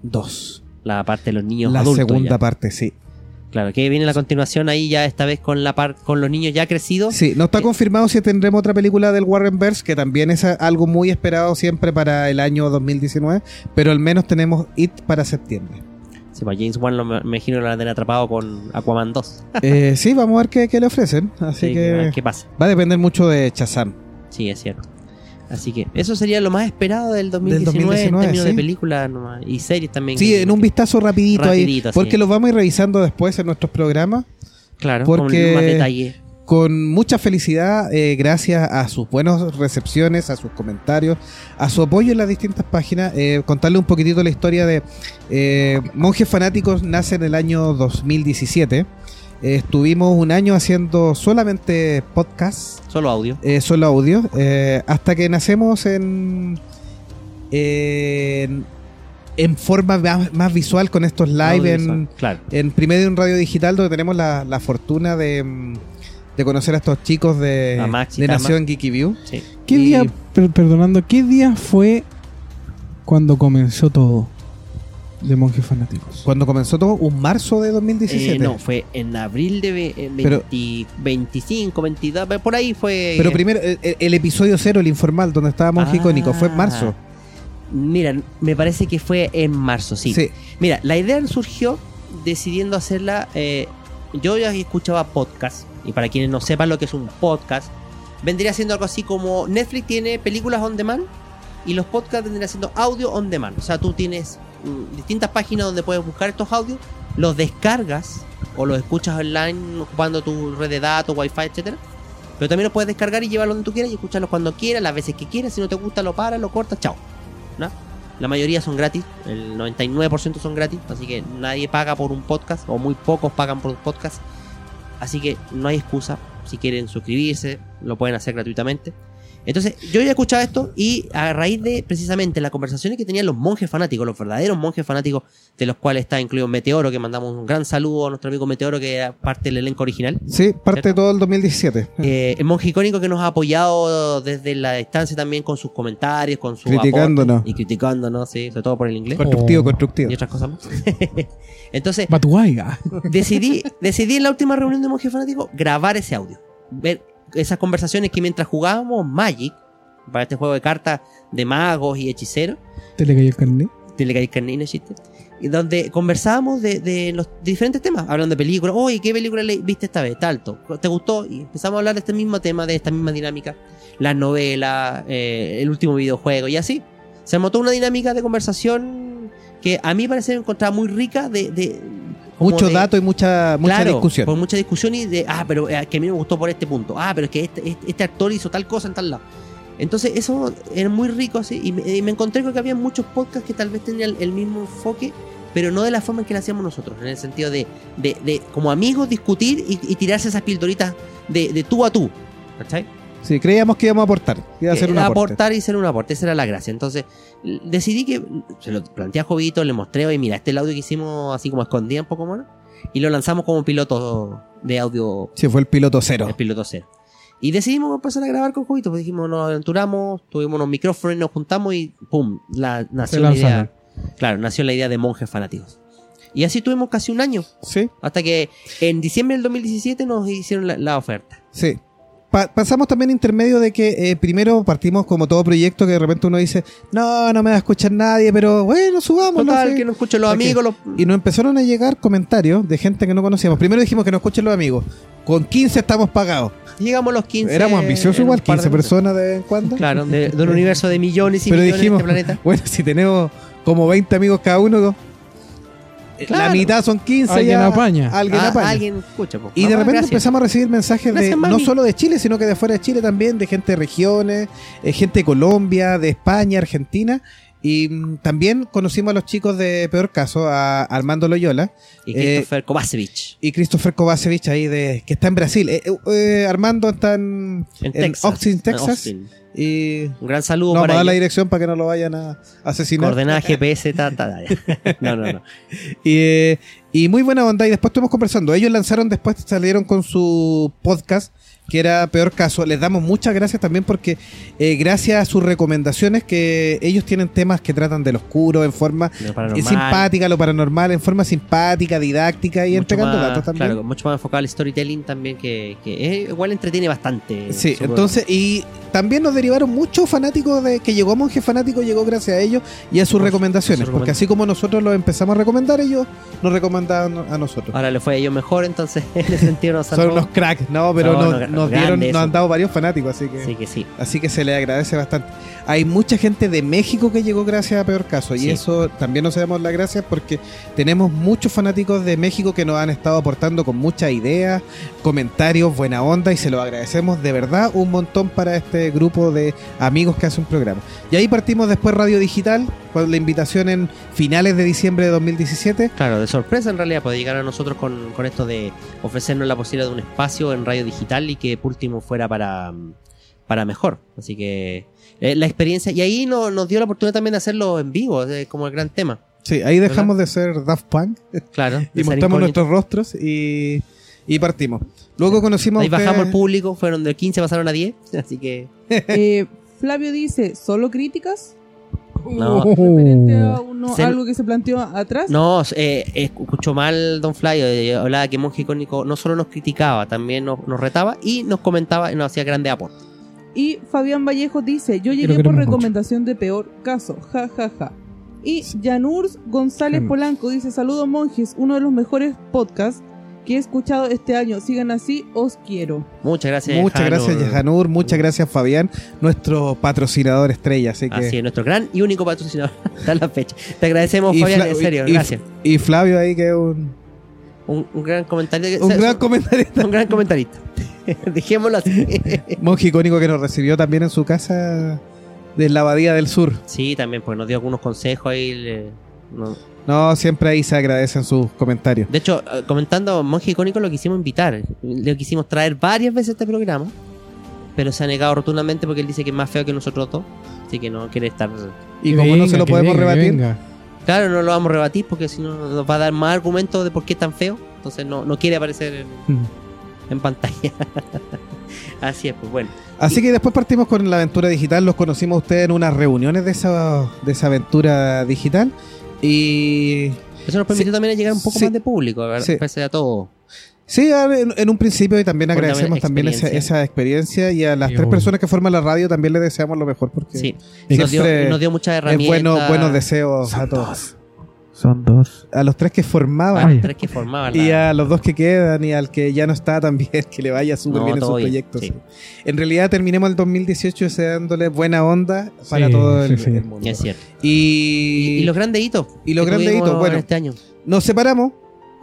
2. La parte de los niños La adultos. segunda ya. parte, sí. Claro, que viene la continuación ahí ya esta vez con la par con los niños ya crecidos. Sí, no está Sí. confirmado si tendremos otra película del Warrenverse, que también es algo muy esperado siempre para el año 2019, pero al menos tenemos It para septiembre. Sí, pues James Wan lo me imagino lo tener atrapado con Aquaman 2. Eh, sí, vamos a ver qué, qué le ofrecen. Así Sí, que ¿Qué pasa? va a depender mucho de Chazam. Sí, es cierto. Así que eso sería lo más esperado del 2019, 2019, en términos sí. de películas nomás, y series también. Sí, en un vistazo rapidito, Rapidito, ahí, porque los vamos a ir revisando después en nuestros programas. Claro, porque- con más detalle. Con mucha felicidad, eh, gracias a sus buenas recepciones, a sus comentarios, a su apoyo en las distintas páginas. eh, contarle un poquitito la historia de eh, Monjes Fanáticos nace en el año 2017. Eh, estuvimos un año haciendo solamente podcasts, Solo audio. eh, solo audio, eh, hasta que nacemos en, en, en forma más, más visual con estos live en, Claro. en Primedio en Radio Digital, donde tenemos la, la fortuna de, de conocer a estos chicos de, de. Nación Geeky View. Sí. ¿Qué Y- día, per- perdonando, qué día fue cuando comenzó todo de Monjes Fanáticos? Cuando comenzó todo, un marzo de 2017. Eh, no, fue en abril de ve- eh, Pero- 20 25, 22, por ahí fue. Pero primero, el, el episodio cero, el informal, donde estaba Monje Ah. Icónico, fue en marzo. Mira, me parece que fue en marzo, sí. Sí. Mira, la idea surgió decidiendo hacerla. eh, yo ya escuchaba podcast, y para quienes no sepan lo que es un podcast, vendría siendo algo así como Netflix tiene películas on demand y los podcasts vendrían siendo audio on demand. O sea, tú tienes distintas páginas donde puedes buscar estos audios, los descargas o los escuchas online ocupando tu red de datos, wifi, etcétera. Pero también los puedes descargar y llevarlo donde tú quieras y escucharlos cuando quieras, las veces que quieras. Si no te gusta, lo paras, lo cortas, chao. La mayoría son gratis, el 99% son gratis, así que nadie paga por un podcast, o muy pocos pagan por un podcast. Así que no hay excusa. Si quieren suscribirse, lo pueden hacer gratuitamente. Entonces, yo ya escuchaba esto y a raíz de precisamente las conversaciones que tenían los monjes fanáticos, los verdaderos monjes fanáticos, de los cuales está incluido Meteoro, que mandamos un gran saludo a nuestro amigo Meteoro, que era parte del elenco original. Sí, parte ¿Cierto? de todo el 2017. Eh, el monje icónico que nos ha apoyado desde la distancia también con sus comentarios, con su Criticándonos. aporte y criticándonos, sí, sobre todo por el inglés constructivo, Oh. constructivo. y otras cosas más. Entonces, Batuaiga. decidí, decidí en la última reunión de Monje Fanático grabar ese audio. Ver esas conversaciones que mientras jugábamos Magic, para este juego de cartas de magos y hechiceros, ¿Te le cayó el carnet? te le cae el carnet, no existe, y donde conversábamos de, de los diferentes temas, hablando de películas, oye, ¿qué película le- viste esta vez? Talto, ¿te gustó? Y empezamos a hablar de este mismo tema, de esta misma dinámica, las novelas, eh, el último videojuego y así. Se toda una dinámica de conversación que a mí parece encontraba muy rica de... Mucho de- dato y mucha, mucha Claro, discusión. Por mucha discusión y de, ah, pero eh, que a mí me gustó por este punto. Ah, pero es que este, este, este actor hizo tal cosa en tal lado. Entonces, eso era muy rico así. Y me, y me encontré con que había muchos podcasts que tal vez tenían el mismo enfoque, pero no de la forma en que lo hacíamos nosotros. En el sentido de, de, de como amigos, discutir y, y tirarse esas pildoritas de, de tú a tú. ¿Cachai? Sí, creíamos que íbamos a aportar. que Iba a ser Eh, un aporte. aportar y ser un aporte, esa era la gracia. Entonces, decidí que se lo planteé a Jovito, le mostré, oye, mira, este es el audio que hicimos así como escondida un poco mono, y lo lanzamos como piloto de audio, Sí, fue el piloto cero. el piloto cero. Y decidimos empezar a grabar con Jovito, pues dijimos, nos aventuramos, tuvimos unos micrófonos, nos juntamos y pum, la, nació la idea. claro, nació la idea de monjes fanáticos. Y así tuvimos casi un año, Sí, hasta que en diciembre del 2017 nos hicieron la, la oferta. sí. Pa- pasamos también intermedio de que eh, primero partimos como todo proyecto que de repente uno dice, no, no me va a escuchar nadie, pero bueno, subamos. Total, que no escuchen los amigos, los... Y nos empezaron a llegar comentarios de gente que no conocíamos. Primero dijimos que no escuchen los amigos. Con 15 estamos pagados. llegamos a los 15. Éramos ambiciosos igual, un par de 15 meses. personas de vez en cuando. Claro, de, de un universo de millones y Pero millones dijimos, de este planeta. bueno, si tenemos como 20 amigos cada uno, la Claro. mitad son 15 Alguien ya, apaña. Alguien Ah, apaña. alguien escucha. po. Y de repente gracias. empezamos a recibir mensajes de no solo de Chile, sino que de fuera de Chile también, de gente de regiones, eh, gente de Colombia, de España, Argentina. Y mm, también conocimos a los chicos de Peor Caso, a Armando Loyola Y eh, Christopher Kovacevic. y Christopher Kovacevic ahí de que está en Brasil. Eh, eh, eh, Armando está en, En, en Texas. Austin, En Texas. Austin. Y Un gran saludo no, vamos para a dar la dirección para que no lo vayan a asesinar. Coordenada GPS, ta, ta, ta. No, no, no. Y, eh, y muy buena onda. Y después estuvimos conversando. Ellos lanzaron, después salieron con su podcast, que era Peor Caso. Les damos muchas gracias también porque, eh, gracias a sus recomendaciones, que ellos tienen temas que tratan del oscuro en forma Lo eh, simpática, lo paranormal, en forma simpática, didáctica y mucho entregando más- datos también. Claro, mucho más enfocado al storytelling también, que, que es- igual entretiene bastante. Sí, entonces, y también nos derivaron muchos fanáticos de que llegó Monje Fanático, llegó gracias a ellos y a sus recomendaciones, porque así como nosotros los empezamos a recomendar, ellos nos recomendaban a nosotros. Ahora le fue a ellos mejor, entonces en ese sentido nos Son unos cracks, no, pero No, nos, no, nos grande dieron, nos han dado varios fanáticos, así que, Así que sí. así que se le agradece bastante. Hay mucha gente de México que llegó gracias a Peor Caso, y eso también nos damos las gracias porque tenemos muchos fanáticos de México que nos han estado aportando con muchas ideas, comentarios, buena onda, y se lo agradecemos de verdad un montón para este grupo de amigos que hace un programa. Y ahí partimos después Radio Digital, con la invitación en finales de diciembre de 2017. Claro, de sorpresa en realidad puede llegar a nosotros con, con esto de ofrecernos la posibilidad de un espacio en radio digital y que por último fuera para, para mejor. Así que eh, la experiencia, y ahí no- nos dio la oportunidad también de hacerlo en vivo, es como el gran tema. Sí, ahí dejamos de ser Daft Punk Claro. y mostramos incógnito. nuestros rostros y, y partimos. Luego conocimos Ahí bajamos el público, fueron de 15 pasaron a 10, así que Eh, Flavio dice, ¿solo críticas? No. Referente a uno- Se- algo que se planteó atrás. no, eh, escuchó mal Don Fly, eh, hablaba que Monje Icónico no solo nos criticaba, también nos, nos retaba y nos comentaba y nos hacía grandes aportes. Y Fabián Vallejo dice, yo llegué por mucho. recomendación de peor caso, ja ja ja. Y Janurs González. Polanco dice, saludos monjes, uno de los mejores podcasts que he escuchado este año. Sigan así, os quiero. Muchas gracias. Muchas Janur. gracias, Janur. Muchas gracias, Fabián, nuestro patrocinador estrella. Así que... Así es, nuestro gran y único patrocinador hasta la fecha. Te agradecemos, Y Fabián, Fla- en serio, y- gracias. Y Flavio ahí, que es un, Un, un gran comentario. un se- gran comentarista. un gran comentarista. Dejémoslo así. Monje icónico que nos recibió también en su casa de la Abadía del Sur. sí, también, pues nos dio algunos consejos ahí. le- no. No, siempre ahí se agradecen sus comentarios. De hecho, eh, comentando Monje Icónico, lo quisimos invitar. Le quisimos traer varias veces a este programa. Pero se ha negado rotundamente porque él dice que es más feo que nosotros dos. Así que no quiere estar. Y como no se lo podemos venga, rebatir, venga. Claro, no lo vamos a rebatir porque si no nos va a dar más argumentos de por qué es tan feo. Entonces no, no quiere aparecer en, Mm. en pantalla. Así es, pues bueno. Así que después partimos con la aventura digital. Los conocimos a ustedes en unas reuniones de esa, de esa aventura digital. Y Eso nos permitió Sí. también llegar un poco Sí. más de público, ¿verdad? Sí. pese a todo. sí, en, en un principio y también Por agradecemos también esa, experiencia. esa experiencia. Y a las Sí, tres personas que forman la radio también les deseamos lo mejor. Porque Sí. Nos dio, nos dio muchas es herramientas. bueno, buenos deseos a todos. Son dos. A los tres que A formaban. los tres que formaban Y la- a los dos que quedan y al que ya no está también, que le vaya súper No, bien en sus proyectos. sí. En realidad terminemos el 2018 deseándole buena onda para Sí, todo el, sí, sí. el mundo. Es cierto. Y, Y, y los grandes hitos. y los grandes hitos, bueno. Este año. nos separamos.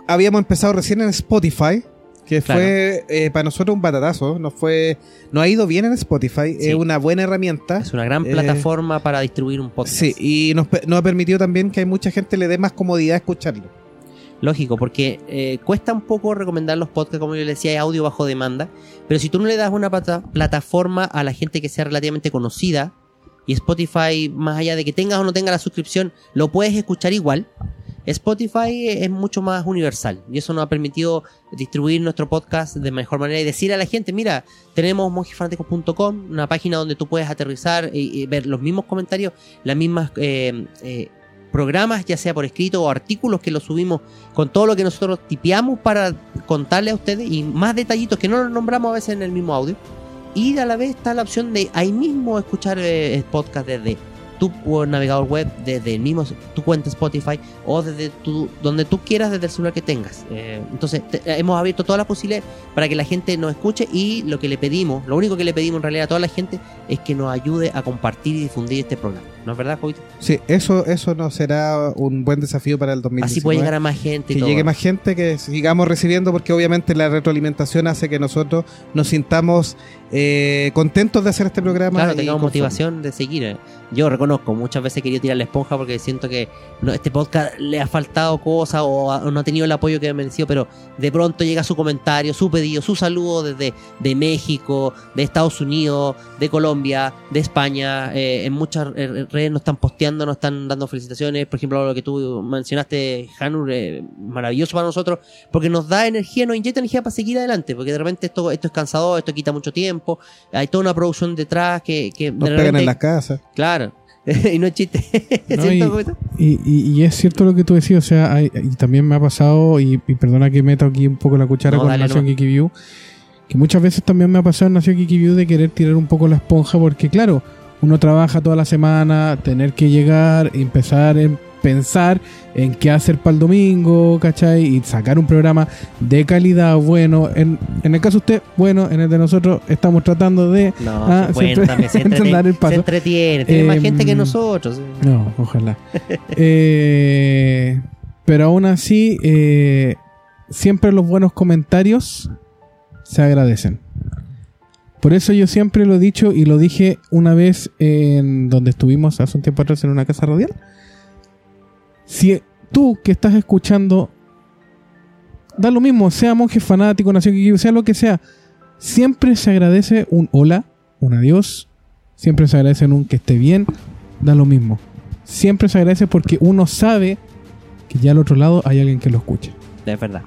Habíamos empezado recién en Spotify, que Claro. fue eh, para nosotros un batatazo. Nos fue, nos ha ido bien en Spotify. Sí. Es una buena herramienta. Es una gran Eh, plataforma para distribuir un podcast. Sí, y nos, nos ha permitido también que mucha gente le dé más comodidad escucharlo. Lógico, porque eh, cuesta un poco recomendar los podcasts, como yo les decía, hay audio bajo demanda. Pero si tú no le das una plata- plataforma a la gente que sea relativamente conocida, y Spotify, más allá de que tengas o no tengas la suscripción, lo puedes escuchar igual. Spotify es mucho más universal y eso nos ha permitido distribuir nuestro podcast de mejor manera y decir a la gente, mira, tenemos monjefanáticos.com, una página donde tú puedes aterrizar y, ver los mismos comentarios, las mismas eh, eh, programas, ya sea por escrito o artículos que los subimos con todo lo que nosotros tipeamos para contarle a ustedes y más detallitos que no los nombramos a veces en el mismo audio. Y a la vez está la opción de ahí mismo escuchar eh, podcast desde tu navegador web, desde el mismo tu cuenta Spotify o desde tu donde tú quieras desde el celular que tengas. Eh, entonces te- hemos abierto todas las posibilidades para que la gente nos escuche y lo que le pedimos, lo único que le pedimos en realidad a toda la gente es que nos ayude a compartir y difundir este programa. ¿No es verdad, Jovito? Sí, eso, eso nos será un buen desafío para el 2019. Así puede llegar a más gente. y que todo. llegue más gente, que sigamos recibiendo, porque obviamente la retroalimentación hace que nosotros nos sintamos eh, contentos de hacer este programa. Claro, tengamos motivación de seguir. eh. Yo reconozco, muchas veces he querido tirar la esponja porque siento que no, este podcast le ha faltado cosas o, ha- o no ha tenido el apoyo que ha merecido, pero de pronto llega su comentario, su pedido, su saludo desde de México, de Estados Unidos, de Colombia, de España. eh, en muchas eh, redes nos están posteando, nos están dando felicitaciones. Por ejemplo, lo que tú mencionaste, Hanur, eh, maravilloso para nosotros porque nos da energía, nos inyecta energía para seguir adelante, porque de repente esto, esto es cansador, esto quita mucho tiempo, hay toda una producción detrás que, que Nos de pegan en las casas. Claro. y no es chiste. No, ¿Cierto, y-? Y, y- y es cierto lo que tú decías, o sea, hay- y también me ha pasado, y, y perdona que meto aquí un poco la cuchara No, con dale Nación. Geeky View, que muchas veces también me ha pasado en Nación Geeky View de querer tirar un poco la esponja, porque claro, uno trabaja toda la semana, tener que llegar, empezar en pensar en qué hacer para el domingo, ¿cachai? Y sacar un programa de calidad, bueno, en, en el caso de usted, bueno, en el de nosotros estamos tratando de... No, Ah, también se dar el entretiene. paso. Se entretiene, tiene más Em, gente que nosotros. No, ojalá. Eh, pero aún así, eh, siempre los buenos comentarios se agradecen. Por eso yo siempre lo he dicho y lo dije una vez en donde estuvimos hace un tiempo atrás en una casa radial. Si tú que estás escuchando, da lo mismo, sea monje fanático, nación que sea lo que sea, siempre se agradece un hola, un adiós, siempre se agradece un que esté bien, da lo mismo. Siempre se agradece porque uno sabe que ya al otro lado hay alguien que lo escucha. Es verdad.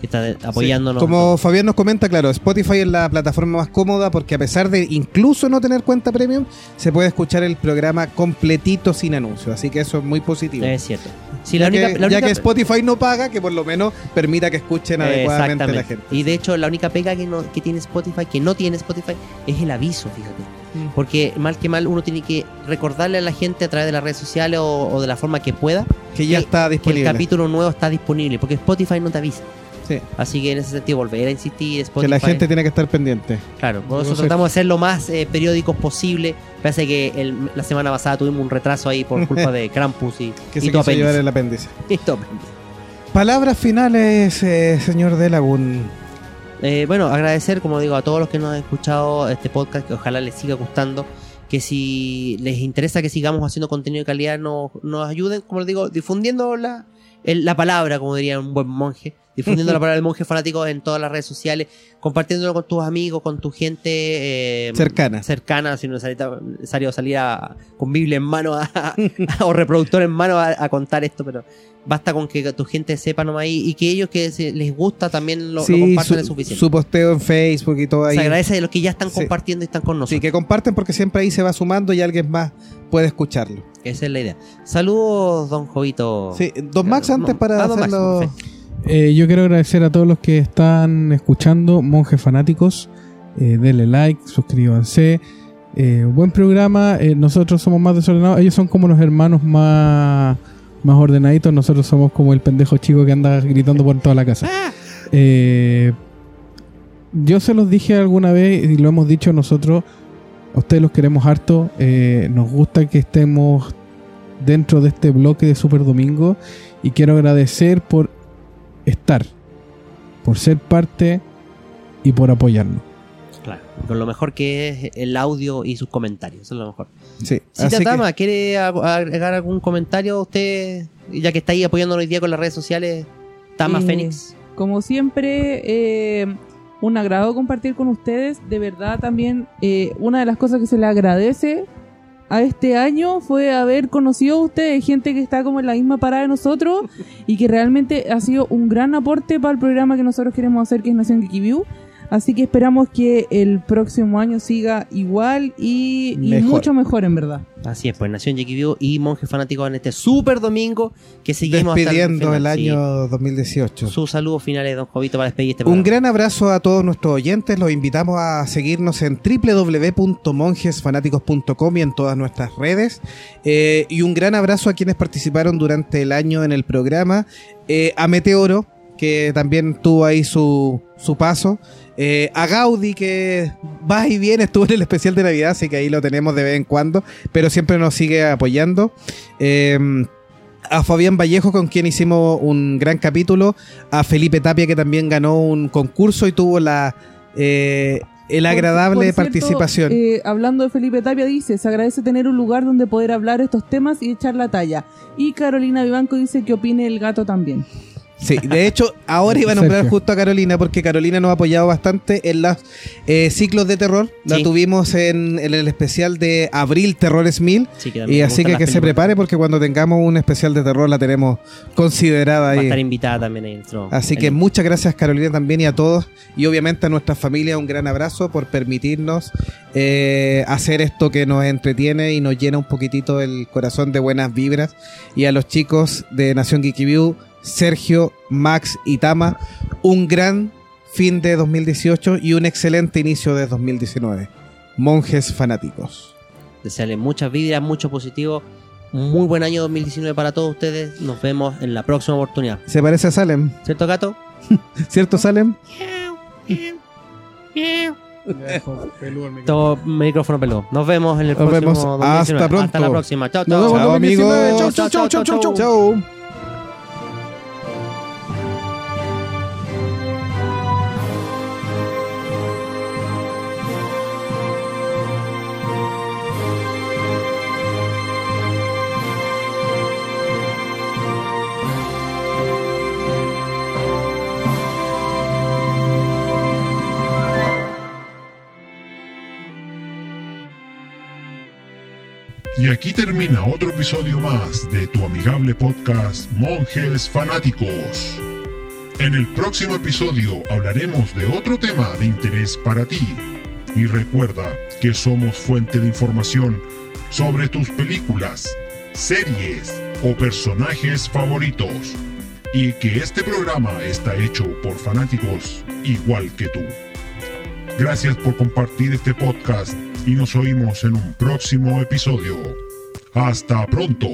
Que está apoyándonos. Como Fabián nos comenta, claro, Spotify es la plataforma más cómoda porque a pesar de incluso no tener cuenta premium, se puede escuchar el programa completito sin anuncios. Así que eso es muy positivo. Es cierto. Sí, ya, la única, que, la ya que Spotify no paga, que por lo menos permita que escuchen adecuadamente la gente. Y de hecho, la única pega que, no, que tiene Spotify, que no tiene Spotify, es el aviso, fíjate. Mm. Porque mal que mal uno tiene que recordarle a la gente a través de las redes sociales o, o de la forma que pueda que ya que- está que el disponible. capítulo nuevo está disponible, porque Spotify no te avisa. Sí, Así que en ese sentido, volver a insistir, Spotify. que la gente tiene que estar pendiente. Claro, por eso No sé. tratamos de ser lo más eh, periódicos posible. Parece que el- la semana pasada tuvimos un retraso ahí por culpa de Krampus y, Que y se tu quiso llevar apéndice. el apéndice. Y tu apéndice. Palabras finales, eh, señor Delagun. Eh, bueno, agradecer, como digo, a todos los que nos han escuchado este podcast, que ojalá les siga gustando. Que si les interesa que sigamos haciendo contenido de calidad, nos, nos ayuden, como les digo, difundiendo la, el- la palabra, como diría un buen monje. Difundiendo la palabra del monje fanático en todas las redes sociales, compartiéndolo con tus amigos, con tu gente eh, Cercana. cercana, si no es necesario salir a- con Biblia en mano a- a- o reproductor en mano a, a contar esto, pero basta con que tu gente sepa nomás y, y que ellos que se- les gusta también lo, compartan su, es suficiente. su posteo en Facebook y todo ahí. Se agradece de los que ya están Sí. compartiendo y están con nosotros. Sí, que comparten porque siempre ahí se va sumando y alguien más puede escucharlo. Esa es la idea. Saludos, don Jovito. Sí, Don Max, antes para ah, don hacerlo. Eh, yo quiero agradecer a todos los que están escuchando, monjes fanáticos. Eh, denle like, suscríbanse. Eh, buen programa. Nosotros somos más desordenados. Ellos son como los hermanos más, más ordenaditos. Nosotros somos como el pendejo chico que anda gritando por toda la casa. Yo se los dije alguna vez y lo hemos dicho nosotros. A ustedes los queremos harto. Nos gusta que estemos dentro de este bloque de Super Domingo. Y quiero agradecer por estar, por ser parte y por apoyarnos. Claro. Con lo mejor que es el audio y sus comentarios. Eso es lo mejor. Sí, Si así que- Tama, ¿quiere ag- agregar algún comentario usted? Ya que está ahí apoyándonos hoy día con las redes sociales. Tama Eh, Fénix. Como siempre, eh, un agrado compartir con ustedes. De verdad, también eh, una de las cosas que se le agradece a este año fue haber conocido a ustedes, gente que está como en la misma parada de nosotros y que realmente ha sido un gran aporte para el programa que nosotros queremos hacer, que es Nación Geeky View. Así que esperamos que el próximo año siga igual y, y Mejor. mucho mejor en verdad. Así es, pues Nación Jequibio y Monjes Fanáticos en este super domingo que seguimos hasta Despidiendo el final. Sí. año 2018. Sus saludos finales, don Jovito, para despedir este Un programa. gran abrazo a todos nuestros oyentes. Los invitamos a seguirnos en www.monjesfanáticos.com y en todas nuestras redes. Eh, y un gran abrazo a quienes participaron durante el año en el programa. Eh, a Meteoro, que también tuvo ahí su, su paso. Eh, a Gaudi, que va y viene, estuvo en el especial de Navidad, así que ahí lo tenemos de vez en cuando, pero siempre nos sigue apoyando. Eh, a Fabián Vallejo, con quien hicimos un gran capítulo, a Felipe Tapia, que también ganó un concurso y tuvo la eh, el Por- agradable por cierto, participación. eh, hablando de Felipe Tapia, dice, se agradece tener un lugar donde poder hablar estos temas y echar la talla. Y Carolina Vivanco dice que opine el gato también. Sí, de hecho, ahora iba a nombrar Sergio. justo a Carolina porque Carolina nos ha apoyado bastante en los eh, ciclos de terror. La Sí. tuvimos en, en el especial de Abril Terrores 1000. Sí, Y así que que se prepare porque cuando tengamos un especial de terror la tenemos considerada Va a ahí. estar invitada también ahí dentro. Así El- que muchas gracias Carolina también y a todos y obviamente a nuestra familia un gran abrazo por permitirnos eh, hacer esto que nos entretiene y nos llena un poquitito el corazón de buenas vibras y a los chicos de Nación Geeky View, Sergio, Max y Tama, un gran fin de 2018 y un excelente inicio de 2019. Monjes fanáticos. Desearle muchas vibras, mucho positivo. Muy buen año 2019 para todos ustedes. Nos vemos en la próxima oportunidad. ¿Se parece a Salem? ¿Cierto, gato? ¿Cierto Salem? Todo micrófono peludo. Nos vemos en el Nos próximo vemos. 2019. Hasta pronto. Hasta la próxima. Chao, Nos chao. vemos Chao, 2019. amigos. Chau, chau, chau, chau, chau. Chau. Y aquí termina otro episodio más de tu amigable podcast Monjes Fanáticos. En el próximo episodio hablaremos de otro tema de interés para ti. Y recuerda que somos fuente de información sobre tus películas, series o personajes favoritos. Y que este programa está hecho por fanáticos igual que tú. Gracias por compartir este podcast y nos oímos en un próximo episodio. Hasta pronto.